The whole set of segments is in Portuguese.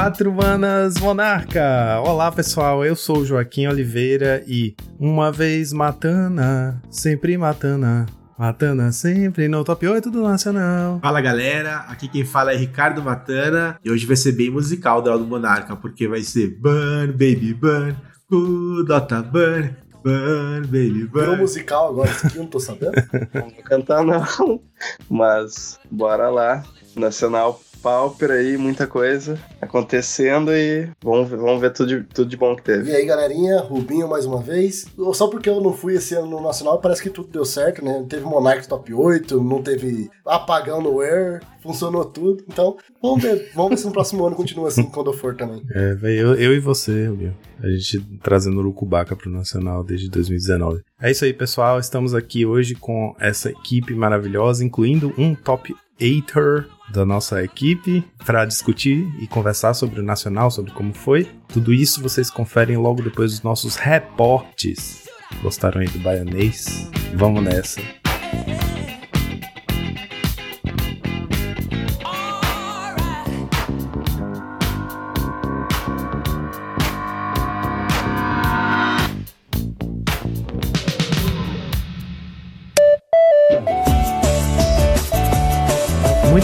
Quatro Manas Monarca! Olá pessoal, eu sou o Joaquim Oliveira e uma vez matana, sempre matana. Matana sempre no top 8 do Nacional. Fala galera, aqui quem fala é Ricardo Matana e hoje vai ser bem musical do do Monarca, porque vai ser Burn, Baby Burn, uh, Dota Burn, Burn, Baby Burn. Virou musical agora, isso aqui eu não tô sabendo. Não vou cantar não, mas bora lá. Nacional Pauper aí, muita coisa acontecendo e vamos, vamos ver tudo de, tudo de bom que teve. E aí, galerinha, Rubinho mais uma vez. Só porque eu não fui esse ano no Nacional, parece que tudo deu certo, né? Teve Monarch Top 8, não teve apagão no Air, funcionou tudo. Então, vamos ver, vamos ver se no próximo ano continua assim quando eu for também. É, veio eu, eu e você, Rubinho. A gente trazendo o Urucubaca pro Nacional desde 2019. É isso aí, pessoal. Estamos aqui hoje com essa equipe maravilhosa, incluindo um top 8 da nossa equipe para discutir e conversar sobre o Nacional, sobre como foi. Tudo isso vocês conferem logo depois dos nossos reportes. Gostaram aí do baianês? Vamos nessa.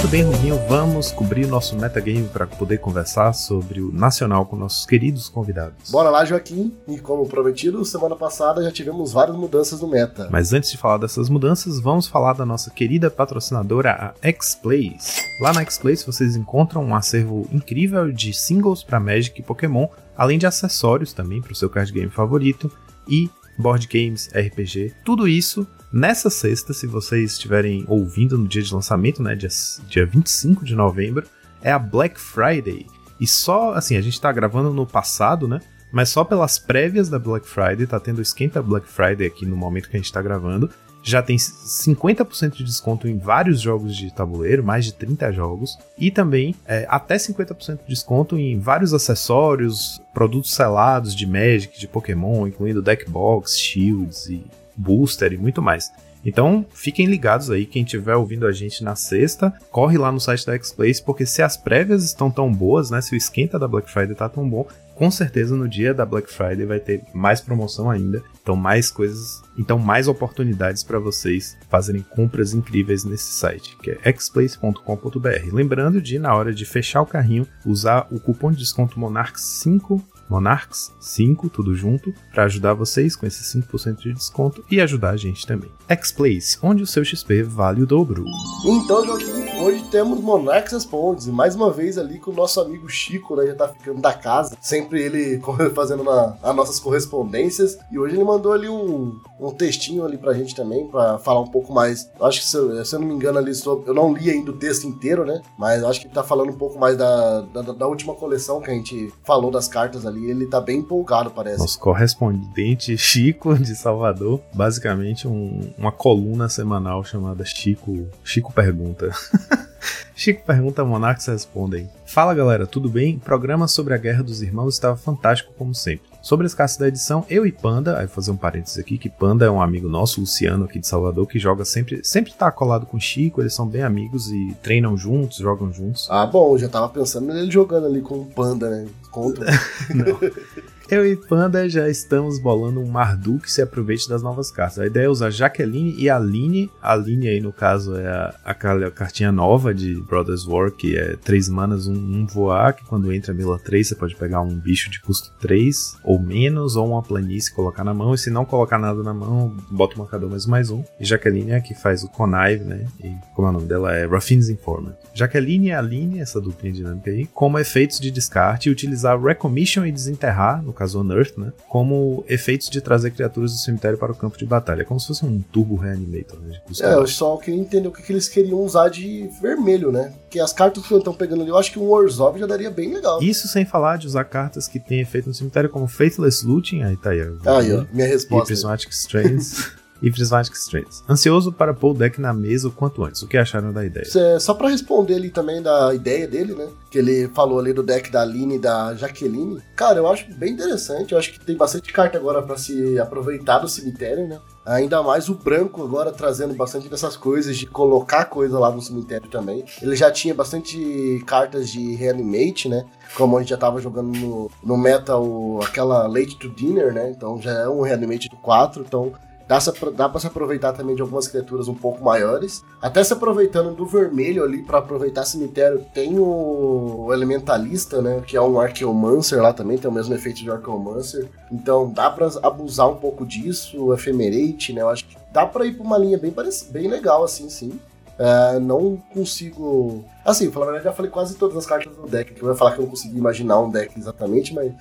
Muito bem, Rubinho, vamos cobrir nosso metagame para poder conversar sobre o Nacional com nossos queridos convidados. Bora lá, Joaquim. E como prometido, semana passada já tivemos várias mudanças no meta. Mas antes de falar dessas mudanças, vamos falar da nossa querida patrocinadora, a X-Plays. Lá na X-Plays vocês encontram um acervo incrível de singles para Magic e Pokémon, além de acessórios também para o seu card game favorito e board games, RPG, tudo isso Nessa sexta, se vocês estiverem ouvindo no dia de lançamento, né, dia, dia 25 de novembro, é a Black Friday. E só, assim, a gente tá gravando no passado, né? Mas só pelas prévias da Black Friday, tá tendo esquenta Black Friday aqui no momento que a gente tá gravando. Já tem 50% de desconto em vários jogos de tabuleiro, mais de 30 jogos. E também é, até 50% de desconto em vários acessórios, produtos selados de Magic, de Pokémon, incluindo deckbox, shields e booster e muito mais. Então, fiquem ligados aí, quem estiver ouvindo a gente na sexta, corre lá no site da X-Place, porque se as prévias estão tão boas, né, se o esquenta da Black Friday tá tão bom, com certeza no dia da Black Friday vai ter mais promoção ainda, então mais coisas, então mais oportunidades para vocês fazerem compras incríveis nesse site, que é xplace.com.br. Lembrando de na hora de fechar o carrinho, usar o cupom de desconto Monarch 5 Monarchs 5, tudo junto, para ajudar vocês com esse 5% de desconto e ajudar a gente também. X-Place, onde o seu XP vale o dobro. Então, Joaquim, hoje temos Monarchs Respondes, e mais uma vez ali com o nosso amigo Chico, né, já tá ficando da casa, sempre ele fazendo as nossas correspondências, e hoje ele mandou ali um, um textinho ali pra gente também, para falar um pouco mais, acho que se eu, se eu, não me engano ali, eu não li ainda o texto inteiro, né, mas acho que ele tá falando um pouco mais da, da, da última coleção que a gente falou das cartas ali, ali, ele tá bem empolgado, parece. Nosso correspondente Chico de Salvador, basicamente um, uma coluna semanal chamada Chico, Chico Pergunta. Chico pergunta, Monarques respondem. Fala galera, tudo bem? O programa sobre a Guerra dos Irmãos estava fantástico como sempre. Sobre a escassez da edição, eu e Panda, aí vou fazer um parênteses aqui, que Panda é um amigo nosso, Luciano aqui de Salvador, que joga sempre, sempre tá colado com Chico, eles são bem amigos e treinam juntos, jogam juntos. Ah, bom, já tava pensando nele jogando ali com o Panda, né? Contra. Não. Eu e Panda já estamos bolando um Marduk que se aproveite das novas cartas. A ideia é usar Jaqueline e Aline. A Aline aí, no caso, é a, aquela cartinha nova de Brothers War, que é 3 manas, um, um voar, que quando entra Mila 3, você pode pegar um bicho de custo 3 ou menos, ou uma planície colocar na mão. E se não colocar nada na mão, bota o marcador mais mais um. E Jaqueline é a que faz o Connive, né? E como é o nome dela? É Ruffin's Informant. Jaqueline e Aline, essa duplinha dinâmica aí, como efeitos de descarte, utilizar Recommission e desenterrar, no caso Unearth, né? Como efeitos de trazer criaturas do cemitério para o campo de batalha. Como se fosse um turbo reanimator, né? É, eu só queria entender o que, que eles queriam usar de vermelho, né? Porque as cartas que estão pegando ali, eu acho que um Warzov já daria bem legal. Isso sem falar de usar cartas que têm efeito no cemitério, como Faithless Looting, aí tá aí. Aí, ó, minha resposta. E Prismatic Strains. e Prismatic Strands. Ansioso para pôr o deck na mesa o quanto antes. O que acharam da ideia? Cê- Só pra responder ali também da ideia dele, né? Que ele falou ali do deck da Aline e da Jaqueline. Cara, eu acho bem interessante. Eu acho que tem bastante carta agora pra se aproveitar do cemitério, né? Ainda mais o branco agora trazendo bastante dessas coisas de colocar coisa lá no cemitério também. Ele já tinha bastante cartas de reanimate, né? Como a gente já tava jogando no, no meta o, aquela Late to Dinner, né? Então já é um reanimate do 4, então Dá, se- dá pra se aproveitar também de algumas criaturas um pouco maiores. Até se aproveitando do vermelho ali pra aproveitar cemitério, tem o Elementalista, né? Que é um Archeomancer lá também, tem o mesmo efeito de Archeomancer. Então dá pra abusar um pouco disso, o Ephemerate, né? Eu acho que dá pra ir pra uma linha bem, bem legal assim, sim. É, não consigo. Assim, pra falar a verdade, já falei quase todas as cartas do deck. Que eu ia falar que eu não consegui imaginar um deck exatamente, mas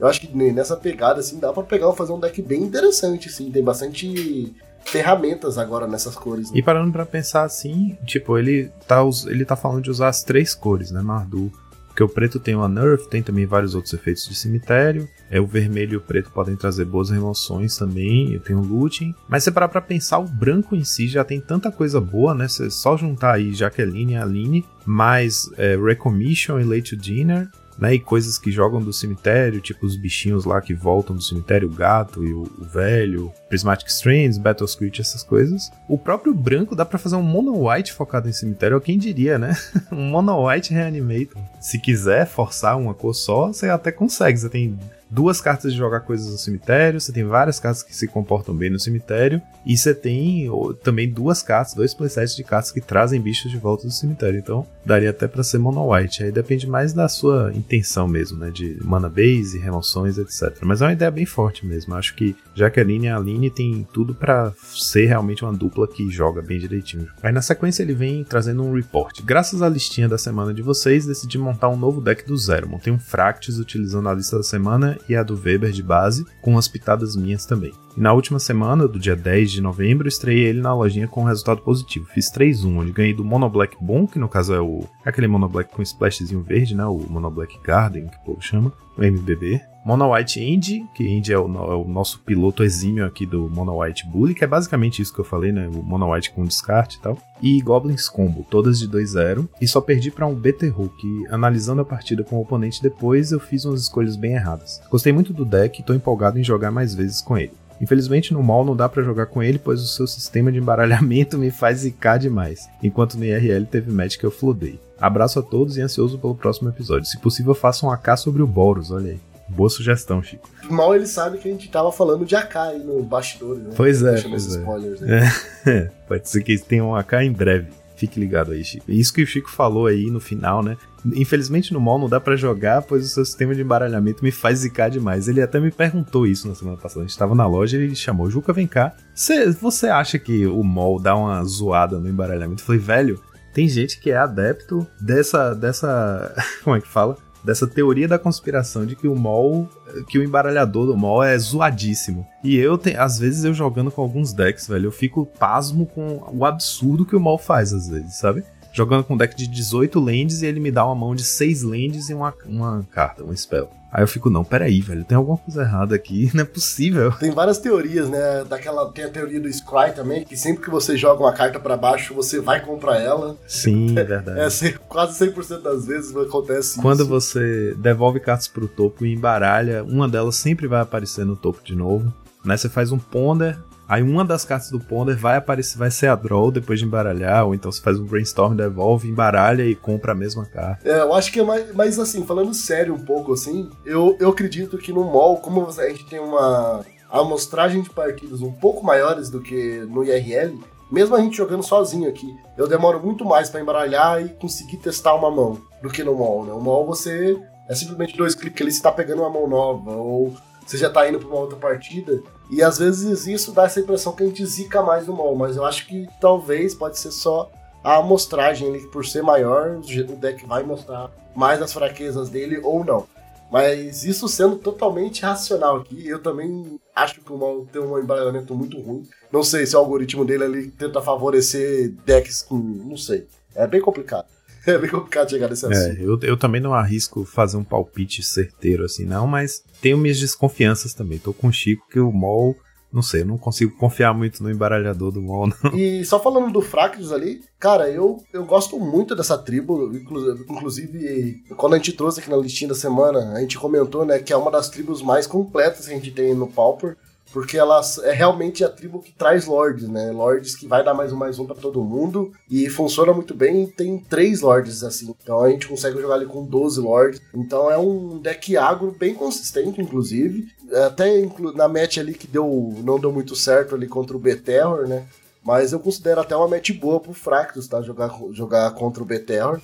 eu acho que nessa pegada, assim, dá pra pegar fazer um deck bem interessante, assim. Tem bastante ferramentas agora nessas cores. né? E parando pra pensar assim, tipo, ele tá, ele tá falando de usar as três cores, né, Mardu? Porque o preto tem o Nerf, tem também vários outros efeitos de cemitério. É, o vermelho e o preto podem trazer boas remoções também. Eu tenho looting. Mas se parar pra pensar, o branco em si já tem tanta coisa boa, né? Você só juntar aí Jaqueline e Aline, mais é, Recommission e Late Dinner, né? E coisas que jogam do cemitério, tipo os bichinhos lá que voltam do cemitério, o gato e o, o velho, Prismatic Strands, Battle Script, essas coisas. O próprio branco dá pra fazer um mono white focado em cemitério, quem diria, né? um mono white reanimator. Se quiser forçar uma cor só, você até consegue. Você tem duas cartas de jogar coisas no cemitério, você tem várias cartas que se comportam bem no cemitério, e você tem ó, também duas cartas, dois playsets de cartas que trazem bichos de volta do cemitério. Então, daria até pra ser mono white. Aí depende mais da sua intenção mesmo, né? De mana base, remoções, etc. Mas é uma ideia bem forte mesmo. Acho que Jaqueline e a Aline tem tudo pra ser realmente uma dupla que joga bem direitinho. Aí na sequência ele vem trazendo um report. Graças à listinha da semana de vocês, decidi montar um novo deck do zero. Montei um Fractus utilizando a lista da semana e a do Weber de base, com umas pitadas minhas também. E na última semana, do dia 10 de novembro, estreiei ele na lojinha com resultado positivo. Fiz 3-1, onde ganhei do Mono Black Bom, que no caso é o aquele Mono Black com splashzinho verde, né? O Mono Black Garden, que o povo chama, o MBB. Mono White Indy, que Indy é o, é o nosso piloto exímio aqui do Mono White Bully, que é basicamente isso que eu falei, né? O Mono White com descarte e tal. E Goblins Combo, todas de 2-0. E só perdi pra um BT que, analisando a partida com o oponente depois, eu fiz umas escolhas bem erradas. Gostei muito do deck e tô empolgado em jogar mais vezes com ele. Infelizmente no mall não dá pra jogar com ele, pois o seu sistema de embaralhamento me faz zicar demais, enquanto no IRL teve match que eu flodei. Abraço a todos e ansioso pelo próximo episódio. Se possível, faça um AK sobre o Boros, olha aí. Boa sugestão, Chico. Mal ele sabe que a gente tava falando de AK aí no bastidores, né? Pois é, pois é. spoilers aí. Pode ser que tenha um AK em breve. Fique ligado aí, Chico. Isso que o Chico falou aí no final, né? Infelizmente no mall não dá pra jogar, pois o seu sistema de embaralhamento me faz zicar demais. Ele até me perguntou isso na semana passada. A gente tava na loja e ele chamou, Juca, vem cá. Cê- você acha que o mall dá uma zoada no embaralhamento? Eu falei, velho, tem gente que é adepto dessa. dessa. Como é que fala? Dessa teoria da conspiração de que o mall. que o embaralhador do mall é zoadíssimo. E eu, te- às vezes, eu jogando com alguns decks, velho, eu fico pasmo com o absurdo que o mall faz, às vezes, sabe? Jogando com um deck de 18 lands e ele me dá uma mão de 6 lands e uma, uma carta, um spell. Aí eu fico, não, peraí, velho, tem alguma coisa errada aqui, não é possível. Tem várias teorias, né? Daquela, tem a teoria do Scry também, que sempre que você joga uma carta pra baixo, você vai comprar ela. Sim, é verdade. É, se- quase 100% das vezes acontece Quando isso. você devolve cartas pro topo e embaralha, uma delas sempre vai aparecer no topo de novo. Né? Você faz um ponder, aí uma das cartas do ponder vai aparecer, vai ser a draw depois de embaralhar, ou então você faz um brainstorm, devolve, embaralha e compra a mesma carta. É, eu acho que é mais. Mas assim, falando sério um pouco assim, eu, eu acredito que no mall, como a gente tem uma amostragem de partidas um pouco maiores do que no IRL, mesmo a gente jogando sozinho aqui, eu demoro muito mais pra embaralhar e conseguir testar uma mão do que no mall, né? O mall você é simplesmente dois cliques ali, você tá pegando uma mão nova, ou você já tá indo pra uma outra partida. E às vezes isso dá essa impressão que a gente zica mais no mall, mas eu acho que talvez pode ser só a amostragem que por ser maior, o deck vai mostrar mais as fraquezas dele ou não. Mas isso sendo totalmente racional aqui, eu também acho que o mal tem um embaralhamento muito ruim. Não sei se o algoritmo dele ali tenta favorecer decks com. não sei. É bem complicado. É bem complicado chegar nesse É, assunto. eu, eu também não arrisco fazer um palpite certeiro assim, não, mas tenho minhas desconfianças também. Tô com o Chico que o Mol não sei, eu não consigo confiar muito no embaralhador do Mon. E só falando do Fractus ali, cara, eu, eu gosto muito dessa tribo. Inclusive, quando a gente trouxe aqui na listinha da semana, a gente comentou, né, que é uma das tribos mais completas que a gente tem no Pauper. Porque ela é realmente a tribo que traz lords, né? Lords que vai dar mais um mais um para todo mundo. E funciona muito bem. Tem três lords assim. Então a gente consegue jogar ali com 12 lords. Então é um deck agro bem consistente, inclusive. Até na match ali que deu, não deu muito certo ali contra o B-Terror, né? Mas eu considero até uma match boa pro Fractus, tá? Jogar, jogar contra o B-Terror.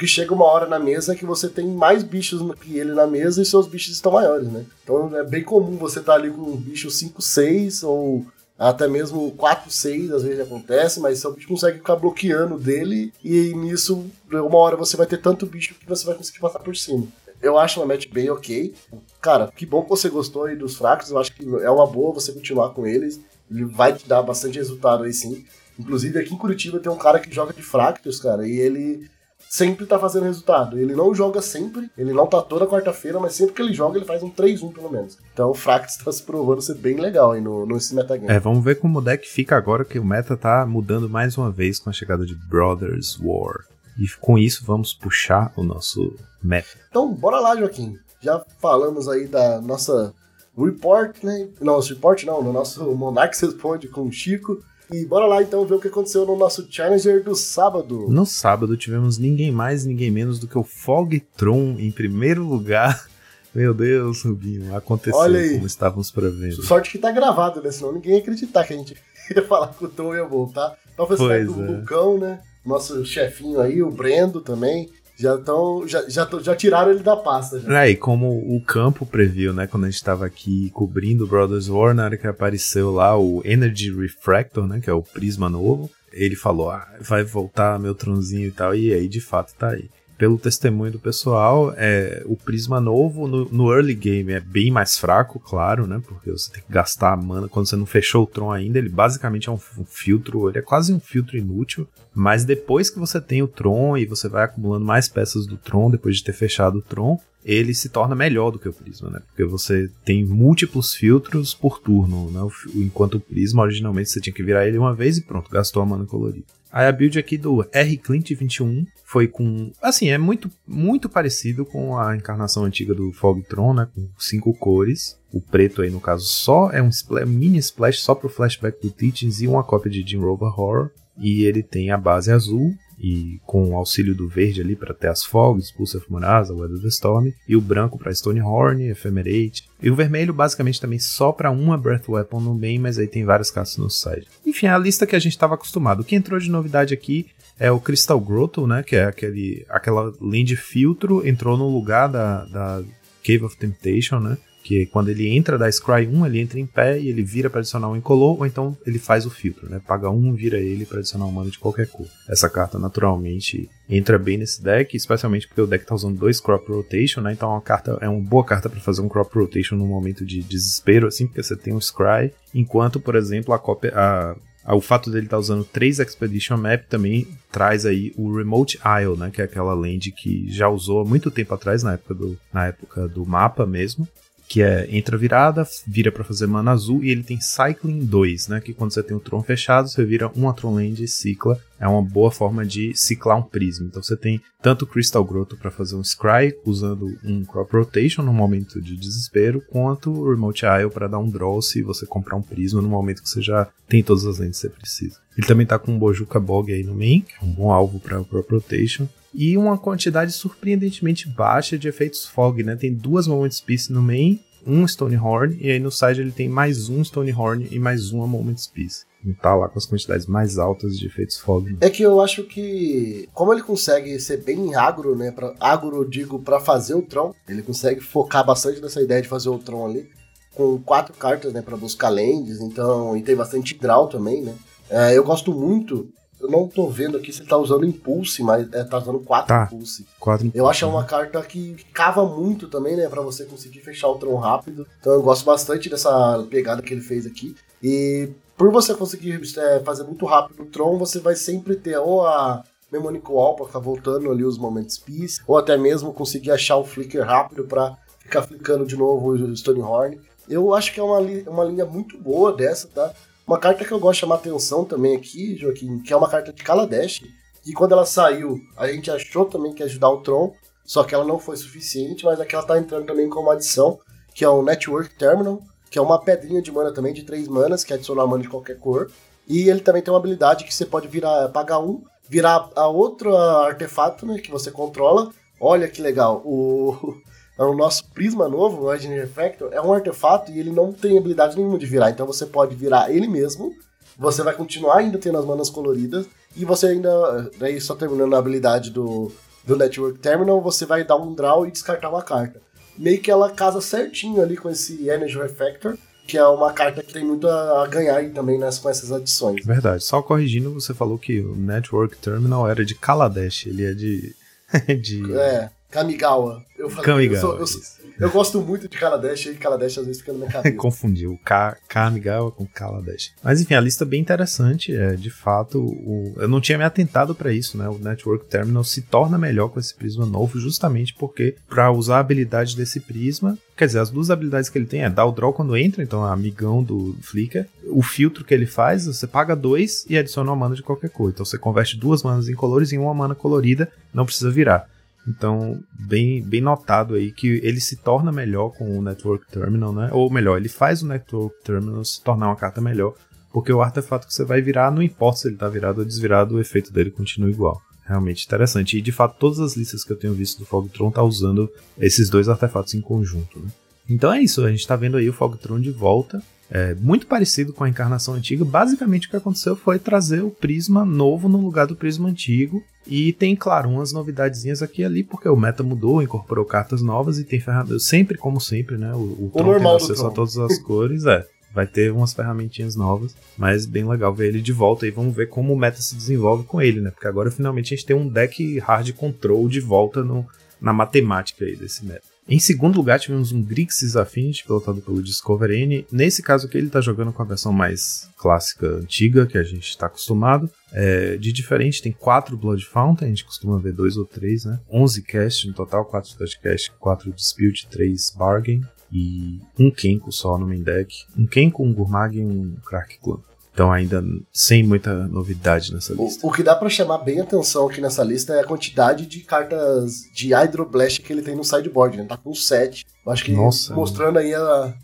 Porque chega uma hora na mesa que você tem mais bichos que ele na mesa e seus bichos estão maiores, né? Então é bem comum você estar tá ali com um bicho 5, 6 ou até mesmo 4, 6, às vezes acontece, mas seu bicho consegue ficar bloqueando dele e nisso, uma hora você vai ter tanto bicho que você vai conseguir passar por cima. Eu acho uma match bem ok. Cara, que bom que você gostou aí dos fracos. Eu acho que é uma boa você continuar com eles. Ele vai te dar bastante resultado aí sim. Inclusive aqui em Curitiba tem um cara que joga de Fractus, cara, e ele sempre tá fazendo resultado. Ele não joga sempre, ele não tá toda quarta-feira, mas sempre que ele joga, ele faz um 3-1 pelo menos. Então o Frax tá se provando ser bem legal aí no, no esse metagame. É, vamos ver como o deck fica agora que o meta tá mudando mais uma vez com a chegada de Brothers War. E com isso vamos puxar o nosso meta. Então, bora lá, Joaquim. Já falamos aí da nossa report, né? Não, report não, no nosso Monarchs Responde com o Chico. E bora lá então ver o que aconteceu no nosso Challenger do sábado. No sábado tivemos ninguém mais, ninguém menos do que o Fogtron em primeiro lugar. Meu Deus, Rubinho, aconteceu como estávamos prevendo. Sorte que tá gravado, né? Senão ninguém ia acreditar que a gente ia falar que o Tron ia voltar. Então foi do é. Né? Nosso chefinho aí, o Brendo também. Já, tão, já, já, já tiraram ele da pasta. Já. É, e como o campo previu, né? Quando a gente estava aqui cobrindo o Brothers War, na hora que apareceu lá o Energy Refractor, né? Que é o prisma novo, ele falou: ah, vai voltar meu tronzinho e tal. E aí, de fato, tá aí pelo testemunho do pessoal, é, o Prisma novo no, no, early game é bem mais fraco, claro, né? Porque você tem que gastar a mana quando você não fechou o Tron ainda. Ele basicamente é um, um filtro, ele é quase um filtro inútil. Mas depois que você tem o Tron e você vai acumulando mais peças do Tron, depois de ter fechado o Tron, ele se torna melhor do que o Prisma, né? Porque você tem múltiplos filtros por turno, né? Enquanto o Prisma, originalmente, você tinha que virar ele uma vez e pronto, gastou a mana colorida. Aí a build aqui do R Clint 21 foi com. Assim, é muito, muito parecido com a encarnação antiga do Fogtron, né? Com cinco cores. O preto aí, no caso, só é um splash, mini splash só pro flashback do Teachings e uma cópia de Jim Rover Horror. E ele tem a base azul e com o auxílio do verde ali para ter as fogs, Pulse of Murasa, Weather the Storm, e o branco para Stonehorn, Ephemerate, e o vermelho basicamente também só para uma Breath Weapon no main, mas aí tem várias cartas no side. Enfim, a lista que a gente estava acostumado. O que entrou de novidade aqui é o Crystal Grotto, né, que é aquele, aquela lente filtro, entrou no lugar da, da Cave of Temptation, né, que quando ele entra da Scry 1, ele entra em pé e ele vira para adicionar um incolor, ou então ele faz o filtro, né? Paga um, vira ele para adicionar um mana de qualquer cor. Essa carta naturalmente entra bem nesse deck, especialmente porque o deck tá usando dois crop rotation, né? Então é uma carta é uma boa carta para fazer um crop rotation num momento de desespero, assim, porque você tem um Scry, enquanto, por exemplo, a cópia a o fato dele estar tá usando três Expedition Map também traz aí o Remote Isle, né, que é aquela land que já usou há muito tempo atrás, na época do, na época do mapa mesmo, que é entra virada, vira para fazer mana azul, e ele tem Cycling 2, né? Que quando você tem o Tron fechado, você vira uma Tron Land e cicla. É uma boa forma de ciclar um prisma. Então você tem tanto Crystal Grotto para fazer um Scry, usando um Crop Rotation no momento de desespero, quanto o Remote Isle para dar um draw se você comprar um prisma no momento que você já tem todas as lentes que você precisa. Ele também tá com um Bojuka Bog aí no main, que é um bom alvo para Crop Rotation e uma quantidade surpreendentemente baixa de efeitos fog, né? Tem duas Moment Piece no main, um Stonehorn, e aí no side ele tem mais um Stonehorn e mais uma Moment Piece. Não tá lá com as quantidades mais altas de efeitos fog. Né? É que eu acho que, como ele consegue ser bem agro, né? Pra, agro, digo, para fazer o Tron, ele consegue focar bastante nessa ideia de fazer o Tron ali, com quatro cartas, né? Pra buscar lands, então, e tem bastante draw também, né? É, eu gosto muito eu não tô vendo aqui se ele tá usando Impulse, mas é, tá usando 4 tá. Impulse. Quatro impulse. Eu acho uma carta que cava muito também, né? Pra você conseguir fechar o Tron rápido. Então eu gosto bastante dessa pegada que ele fez aqui. E por você conseguir é, fazer muito rápido o Tron, você vai sempre ter ou a Memonic Wall pra ficar voltando ali os momentos Peace, ou até mesmo conseguir achar o Flicker rápido pra ficar flicando de novo o Stonehorn. Eu acho que é uma, uma linha muito boa dessa, tá? Uma carta que eu gosto de chamar atenção também aqui, Joaquim, que é uma carta de Kaladesh. E quando ela saiu, a gente achou também que ia ajudar o Tron, só que ela não foi suficiente, mas aqui ela tá entrando também como adição, que é o Network Terminal, que é uma pedrinha de mana também de 3 manas, que adiciona mana de qualquer cor. E ele também tem uma habilidade que você pode virar, pagar um, virar a outro artefato né, que você controla. Olha que legal, o, o nosso prisma novo, o Legend Refactor, é um artefato e ele não tem habilidade nenhuma de virar. Então você pode virar ele mesmo, você vai continuar ainda tendo as manas coloridas, e você ainda, daí só terminando a habilidade do, do Network Terminal, você vai dar um draw e descartar uma carta. Meio que ela casa certinho ali com esse Energy Refactor, que é uma carta que tem muito a ganhar aí também nessa, com essas adições. Verdade. Só corrigindo, você falou que o Network Terminal era de Kaladesh, ele é de. de... É, Kamigawa. Eu falei, Kamigawa. Eu, sou, eu, eu, gosto muito de Kaladesh e Kaladesh às vezes fica na minha cabeça. Confundiu Ka Kamigawa com Kaladesh. Mas enfim, a lista é bem interessante. É, de fato, o, eu não tinha me atentado para isso, né? O Network Terminal se torna melhor com esse prisma novo, justamente porque para usar a habilidade desse prisma, Quer dizer, as duas habilidades que ele tem é dar o draw quando entra, então é amigão do Flicker. O filtro que ele faz, você paga dois e adiciona uma mana de qualquer cor. Então você converte duas manas incolores em uma mana colorida, não precisa virar. Então, bem, bem notado aí que ele se torna melhor com o Network Terminal, né? Ou melhor, ele faz o Network Terminal se tornar uma carta melhor, porque o artefato que você vai virar, não importa se ele está virado ou desvirado, o efeito dele continua igual. Realmente interessante. E de fato, todas as listas que eu tenho visto do Fogtron tá usando esses dois artefatos em conjunto, né? Então é isso, a gente está vendo aí o Fogtron de volta. É, muito parecido com a encarnação antiga. Basicamente o que aconteceu foi trazer o prisma novo no lugar do prisma antigo. E tem, claro, umas novidadezinhas aqui e ali, porque o meta mudou, incorporou cartas novas e tem ferramentas. Sempre, como sempre, né? O, o, o normal tem acesso a todas as cores, é. Vai ter umas ferramentinhas novas, mas bem legal ver ele de volta e vamos ver como o meta se desenvolve com ele, né? Porque agora finalmente a gente tem um deck hard control de volta no, na matemática aí desse meta. Em segundo lugar, tivemos um Grixis Affinity, pilotado pelo Discover N. Nesse caso aqui, ele está jogando com a versão mais clássica, antiga, que a gente está acostumado. É, de diferente, tem quatro Blood Fountain, a gente costuma ver dois ou três, né? 11 cast no total, 4 touch cast, 4 dispute, 3 bargain e um Kenko só no main deck. Um Kenko, um Gurmag e um Crack Clan. Então ainda sem muita novidade nessa lista. O, o que dá para chamar bem atenção aqui nessa lista é a quantidade de cartas de Hydroblast que ele tem no sideboard. Ele né? tá com 7. Acho que Nossa, mostrando aí a,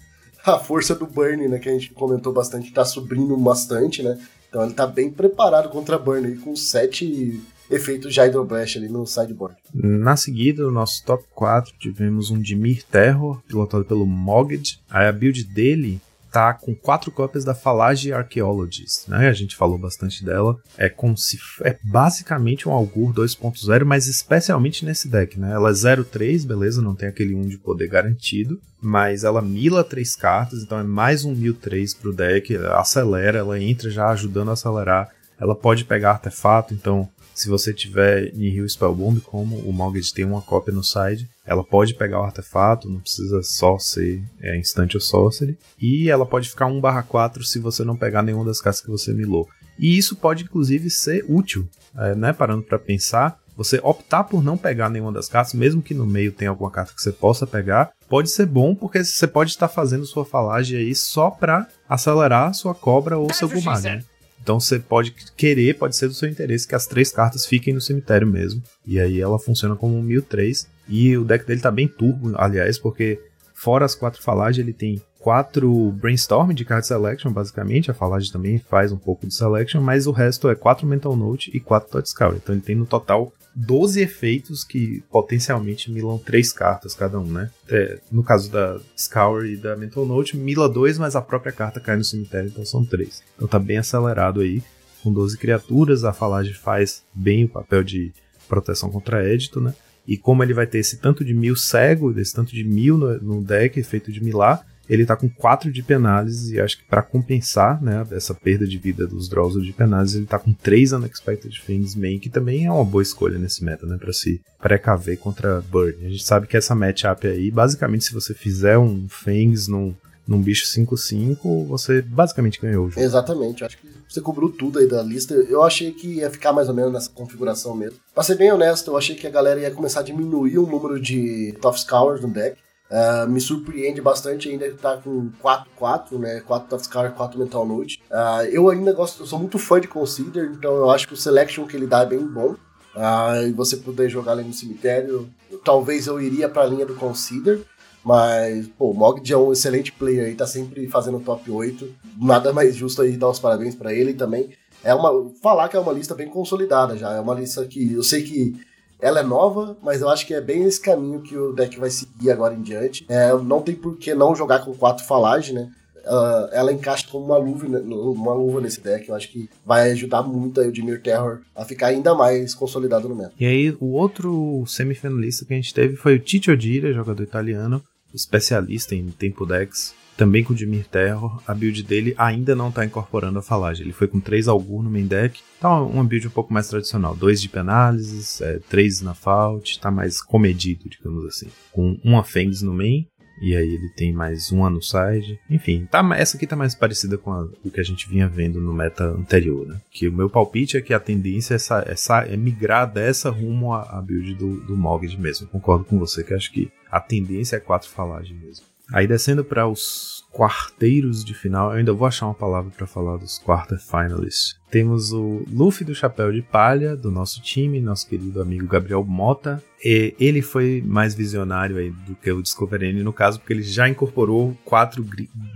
a força do Burn, né? Que a gente comentou bastante, tá subindo bastante, né? Então ele tá bem preparado contra Burn aí, com 7 efeitos de Hydroblast ali no sideboard. Na seguida, no nosso top 4, tivemos um Dimir Terror, pilotado pelo Mogged. Aí a build dele tá com quatro cópias da Falage Archaeologist, né? A gente falou bastante dela. É como se é basicamente um Augur 2.0, mas especialmente nesse deck, né? Ela é 0.3, beleza, não tem aquele 1 de poder garantido, mas ela mila três cartas, então é mais um 1003 pro deck, acelera, ela entra já ajudando a acelerar. Ela pode pegar artefato, então se você tiver Nihil Spellbomb, como o Mortgage tem uma cópia no side, ela pode pegar o artefato, não precisa só ser é, Instant ou Sorcery. E ela pode ficar 1/4 se você não pegar nenhuma das cartas que você milou. E isso pode inclusive ser útil, é, né? Parando para pensar, você optar por não pegar nenhuma das cartas, mesmo que no meio tenha alguma carta que você possa pegar, pode ser bom porque você pode estar fazendo sua falagem aí só para acelerar sua cobra ou seu Gumag, né? Então você pode querer, pode ser do seu interesse que as três cartas fiquem no cemitério mesmo. E aí ela funciona como um 1003. E o deck dele tá bem turbo, aliás, porque fora as quatro falagens, ele tem quatro brainstorm de card selection, basicamente. A falagem também faz um pouco de selection, mas o resto é quatro mental note e quatro touch scour. Então ele tem no total 12 efeitos que potencialmente milam 3 cartas cada um, né? É, no caso da Scour e da Mental Note, mila 2, mas a própria carta cai no cemitério, então são 3. Então tá bem acelerado aí. Com 12 criaturas, a Falage faz bem o papel de proteção contra édito, né? E como ele vai ter esse tanto de mil cego, esse tanto de mil no, no deck feito de milar, ele tá com 4 de penálise e acho que para compensar, né, essa perda de vida dos draws de penálise, ele tá com 3 Unexpected Things main, que também é uma boa escolha nesse meta, né, para se precaver contra Burn. A gente sabe que essa matchup aí, basicamente se você fizer um Fangs num, num bicho 5-5, você basicamente ganhou o jogo. Exatamente, acho que você cobriu tudo aí da lista. Eu achei que ia ficar mais ou menos nessa configuração mesmo. Pra ser bem honesto, eu achei que a galera ia começar a diminuir o número de Tough Scours no deck Uh, me surpreende bastante ainda estar tá com 4-4, né? 4 Tafscar, 4 Mental Note. Uh, eu ainda gosto, eu sou muito fã de Consider, então eu acho que o selection que ele dá é bem bom. Uh, e você poder jogar ali no cemitério, talvez eu iria para a linha do Consider. Mas, pô, o Mogd é um excelente player aí, tá sempre fazendo top 8. Nada mais justo aí dar os parabéns para ele também. É uma. Falar que é uma lista bem consolidada já. É uma lista que eu sei que ela é nova, mas eu acho que é bem esse caminho que o deck vai seguir agora em diante. É, não tem por que não jogar com quatro falagens, né? Uh, ela encaixa como uma luva, né, uma luva nesse deck. Eu acho que vai ajudar muito aí o Dimir Terror a ficar ainda mais consolidado no meta. E aí, o outro semifinalista que a gente teve foi o Tito Odira, jogador italiano, especialista em tempo decks também com o Dimir Terror, a build dele ainda não está incorporando a falagem. Ele foi com 3 Algur no main deck, tá uma build um pouco mais tradicional. 2 de penálises, 3 é, na Fault, tá mais comedido, digamos assim. Com uma Fengs no main, e aí ele tem mais uma no side. Enfim, tá, essa aqui tá mais parecida com a, o que a gente vinha vendo no meta anterior, né? Que o meu palpite é que a tendência é, essa, é migrar dessa rumo à, build do, do mesmo. Concordo com você que acho que a tendência é 4 falagem mesmo. Aí descendo para os quarteiros de final, eu ainda vou achar uma palavra para falar dos quarter finalists. Temos o Luffy do Chapéu de Palha, do nosso time, nosso querido amigo Gabriel Mota. E ele foi mais visionário aí do que o Discovery no caso, porque ele já incorporou quatro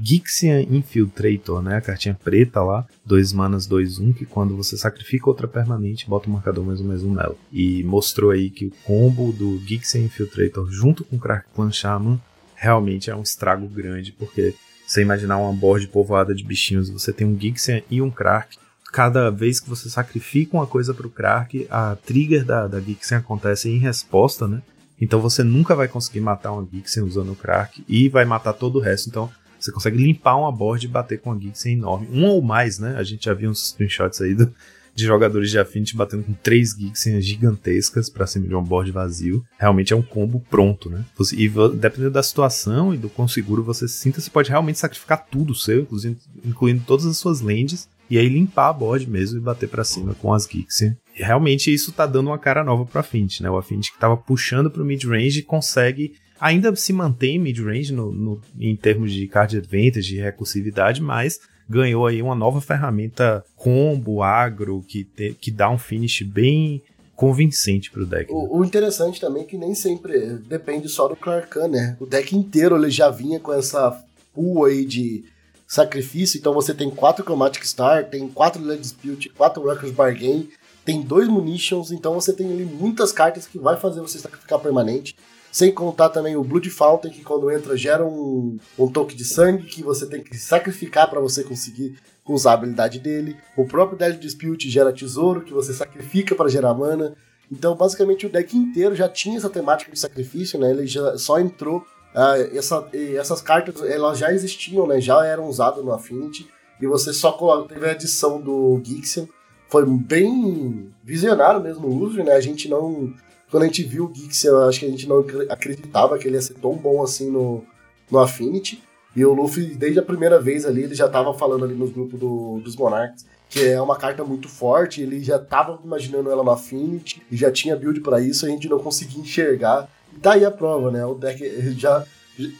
Gixian Infiltrator, né? A cartinha preta lá, dois manas, dois um, que quando você sacrifica outra permanente, bota o um marcador mais um mais um nela. E mostrou aí que o combo do Gixian Infiltrator junto com o Crack Clan Shaman realmente é um estrago grande, porque você imaginar uma board povoada de bichinhos, você tem um Gixen e um Krak. Cada vez que você sacrifica uma coisa para o Krak, a trigger da, da Gixen acontece em resposta, né? Então você nunca vai conseguir matar uma Gixen usando o Krak e vai matar todo o resto. Então você consegue limpar uma board e bater com uma Gixen enorme. Um ou mais, né? A gente já viu uns screenshots aí do, de jogadores de Affinity batendo com 3 geeks gigantescas para cima de um board vazio. Realmente é um combo pronto, né? E dependendo da situação e do quão seguro você se sinta, você pode realmente sacrificar tudo seu, incluindo, todas as suas lands, e aí limpar a board mesmo e bater para cima com as. E realmente isso tá dando uma cara nova pro Affinity, né? O Affinity que tava puxando pro mid-range consegue ainda se manter em mid-range no, no, em termos de card advantage e recursividade, mas ganhou aí uma nova ferramenta combo, agro, que, te, que dá um finish bem convincente pro deck. Né? O, o, interessante também é que nem sempre depende só do Clarkan, né? O deck inteiro ele já vinha com essa pool aí de sacrifício, então você tem quatro Chromatic Star, tem quatro Land Dispute, quatro Workers Bargain, tem dois Munitions, então você tem ali muitas cartas que vai fazer você sacrificar permanente. Sem contar também o Blood Fountain, que quando entra gera um, um toque de sangue que você tem que sacrificar para você conseguir usar a habilidade dele. O próprio Dead Dispute gera tesouro, que você sacrifica para gerar mana. Então, basicamente, o deck inteiro já tinha essa temática de sacrifício, né? Ele já só entrou. Uh, essa, essas cartas elas já existiam, né? Já eram usadas no Affinity. E você só teve a adição do Gixian. Foi bem visionário mesmo o uso, né? A gente não quando a gente viu o Geeks, eu acho que a gente não acreditava que ele ia ser tão bom assim no, no Affinity. E o Luffy, desde a primeira vez ali, ele já tava falando ali nos grupos do, dos Monarchs que é uma carta muito forte, ele já tava imaginando ela no Affinity, e já tinha build para isso, a gente não conseguia enxergar. E tá a prova, né? O deck já.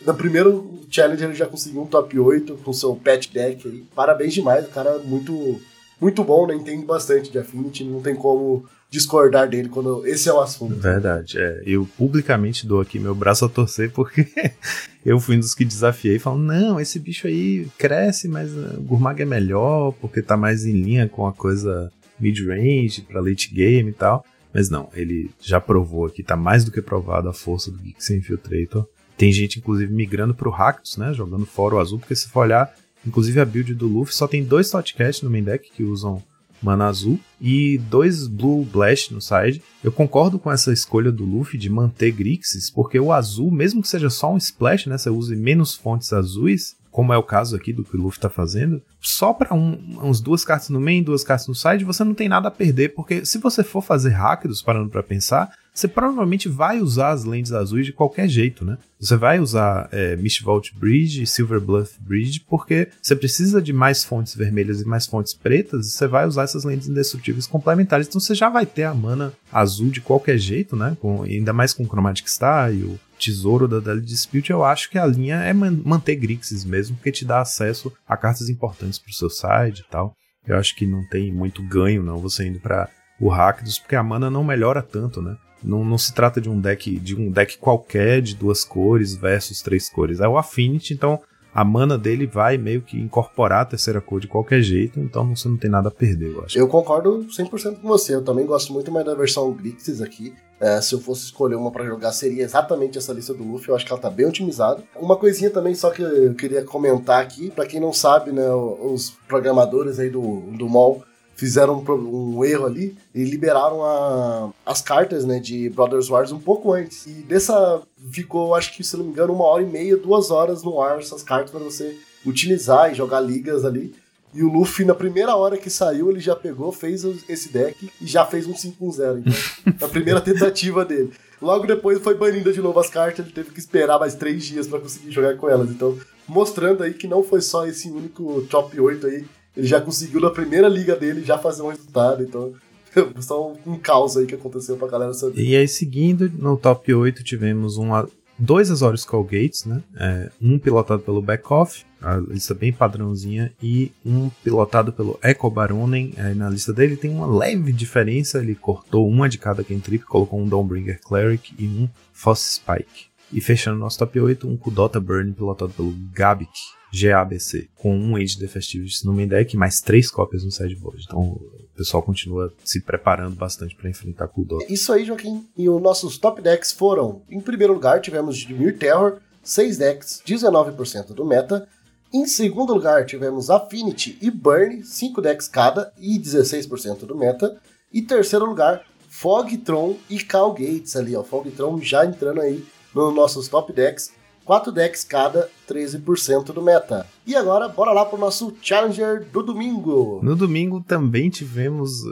No primeiro challenge ele já conseguiu um top 8 com seu pet deck aí. Parabéns demais, o cara é muito, muito bom, né? Entende bastante de Affinity, não tem como discordar dele quando esse é o assunto. Verdade, é. Eu publicamente dou aqui meu braço a torcer porque eu fui um dos que desafiei falando, não, esse bicho aí cresce, mas o Gurmag é melhor porque tá mais em linha com a coisa mid-range para late game e tal. Mas não, ele já provou aqui, tá mais do que provado a força do Geeks Infiltrator. Tem gente, inclusive, migrando pro Ractus, né? Jogando fora o azul, porque se for olhar, inclusive a build do Luffy só tem dois Totcast no main deck que usam mana azul e dois Blue Blast no side. Eu concordo com essa escolha do Luffy de manter Grixis, porque o azul, mesmo que seja só um splash, né, você use menos fontes azuis, como é o caso aqui do que o Luffy está fazendo, só para um, uns duas cartas no main, duas cartas no side, você não tem nada a perder, porque se você for fazer Rakdos, parando para pensar, você provavelmente vai usar as lentes azuis de qualquer jeito, né? Você vai usar é, Mistvault Bridge e Silver Bluff Bridge porque você precisa de mais fontes vermelhas e mais fontes pretas e você vai usar essas lentes indestrutíveis complementares. Então você já vai ter a mana azul de qualquer jeito, né? Com, ainda mais com o Chromatic Star e o tesouro da Daily Dispute, eu acho que a linha é man manter Grixis mesmo, porque te dá acesso a cartas importantes pro seu side e tal. Eu acho que não tem muito ganho não você indo para o Rakdos, porque a mana não melhora tanto, né? Não, não se trata de um deck de um deck qualquer de duas cores versus três cores. É o Affinity, então a mana dele vai meio que incorporar a terceira cor de qualquer jeito, então você não tem nada a perder, eu acho. Eu concordo 100% com você. Eu também gosto muito mais da versão Grixis aqui. É, se eu fosse escolher uma para jogar, seria exatamente essa lista do Luffy. Eu acho que ela tá bem otimizada. Uma coisinha também, só que eu queria comentar aqui, para quem não sabe, né, os programadores aí do, do MOL fizeram um, erro ali e liberaram a, as cartas né, de Brothers Wars um pouco antes. E dessa ficou, acho que se não me engano, uma hora e meia, duas horas no ar essas cartas para você utilizar e jogar ligas ali. E o Luffy, na primeira hora que saiu, ele já pegou, fez esse deck e já fez um 5-0. Então, na primeira tentativa dele. Logo depois foi banido de novo as cartas, ele teve que esperar mais três dias para conseguir jogar com elas. Então, mostrando aí que não foi só esse único top 8 aí ele já conseguiu na primeira liga dele já fazer um resultado, então só um, caos aí que aconteceu pra galera saber. E aí, seguindo, no top 8 tivemos um, dois Azorius Gates, né? É, um pilotado pelo Backoff, a lista bem padrãozinha, e um pilotado pelo Echo Baronen. Aí na lista dele tem uma leve diferença, ele cortou uma de cada Kentrip, colocou um Dawnbringer Cleric e um Foss Spike. E fechando nosso top 8, um Kudota Burn pilotado pelo Gabik. GABC, com um Age the Festivities no main deck mais três cópias no sideboard. Então o pessoal continua se preparando bastante para enfrentar Kuldor. Isso aí, Joaquim. E os nossos top decks foram: em primeiro lugar, tivemos Dimir Terror, 6 decks, 19% do meta. Em segundo lugar, tivemos Affinity e Burn, 5 decks cada e 16% do meta. E terceiro lugar, Fogtron e Cal Gates ali, ó. Fogtron já entrando aí nos nossos top decks 4 decks cada, 13% do meta. E agora, bora lá pro nosso Challenger do domingo. No domingo também tivemos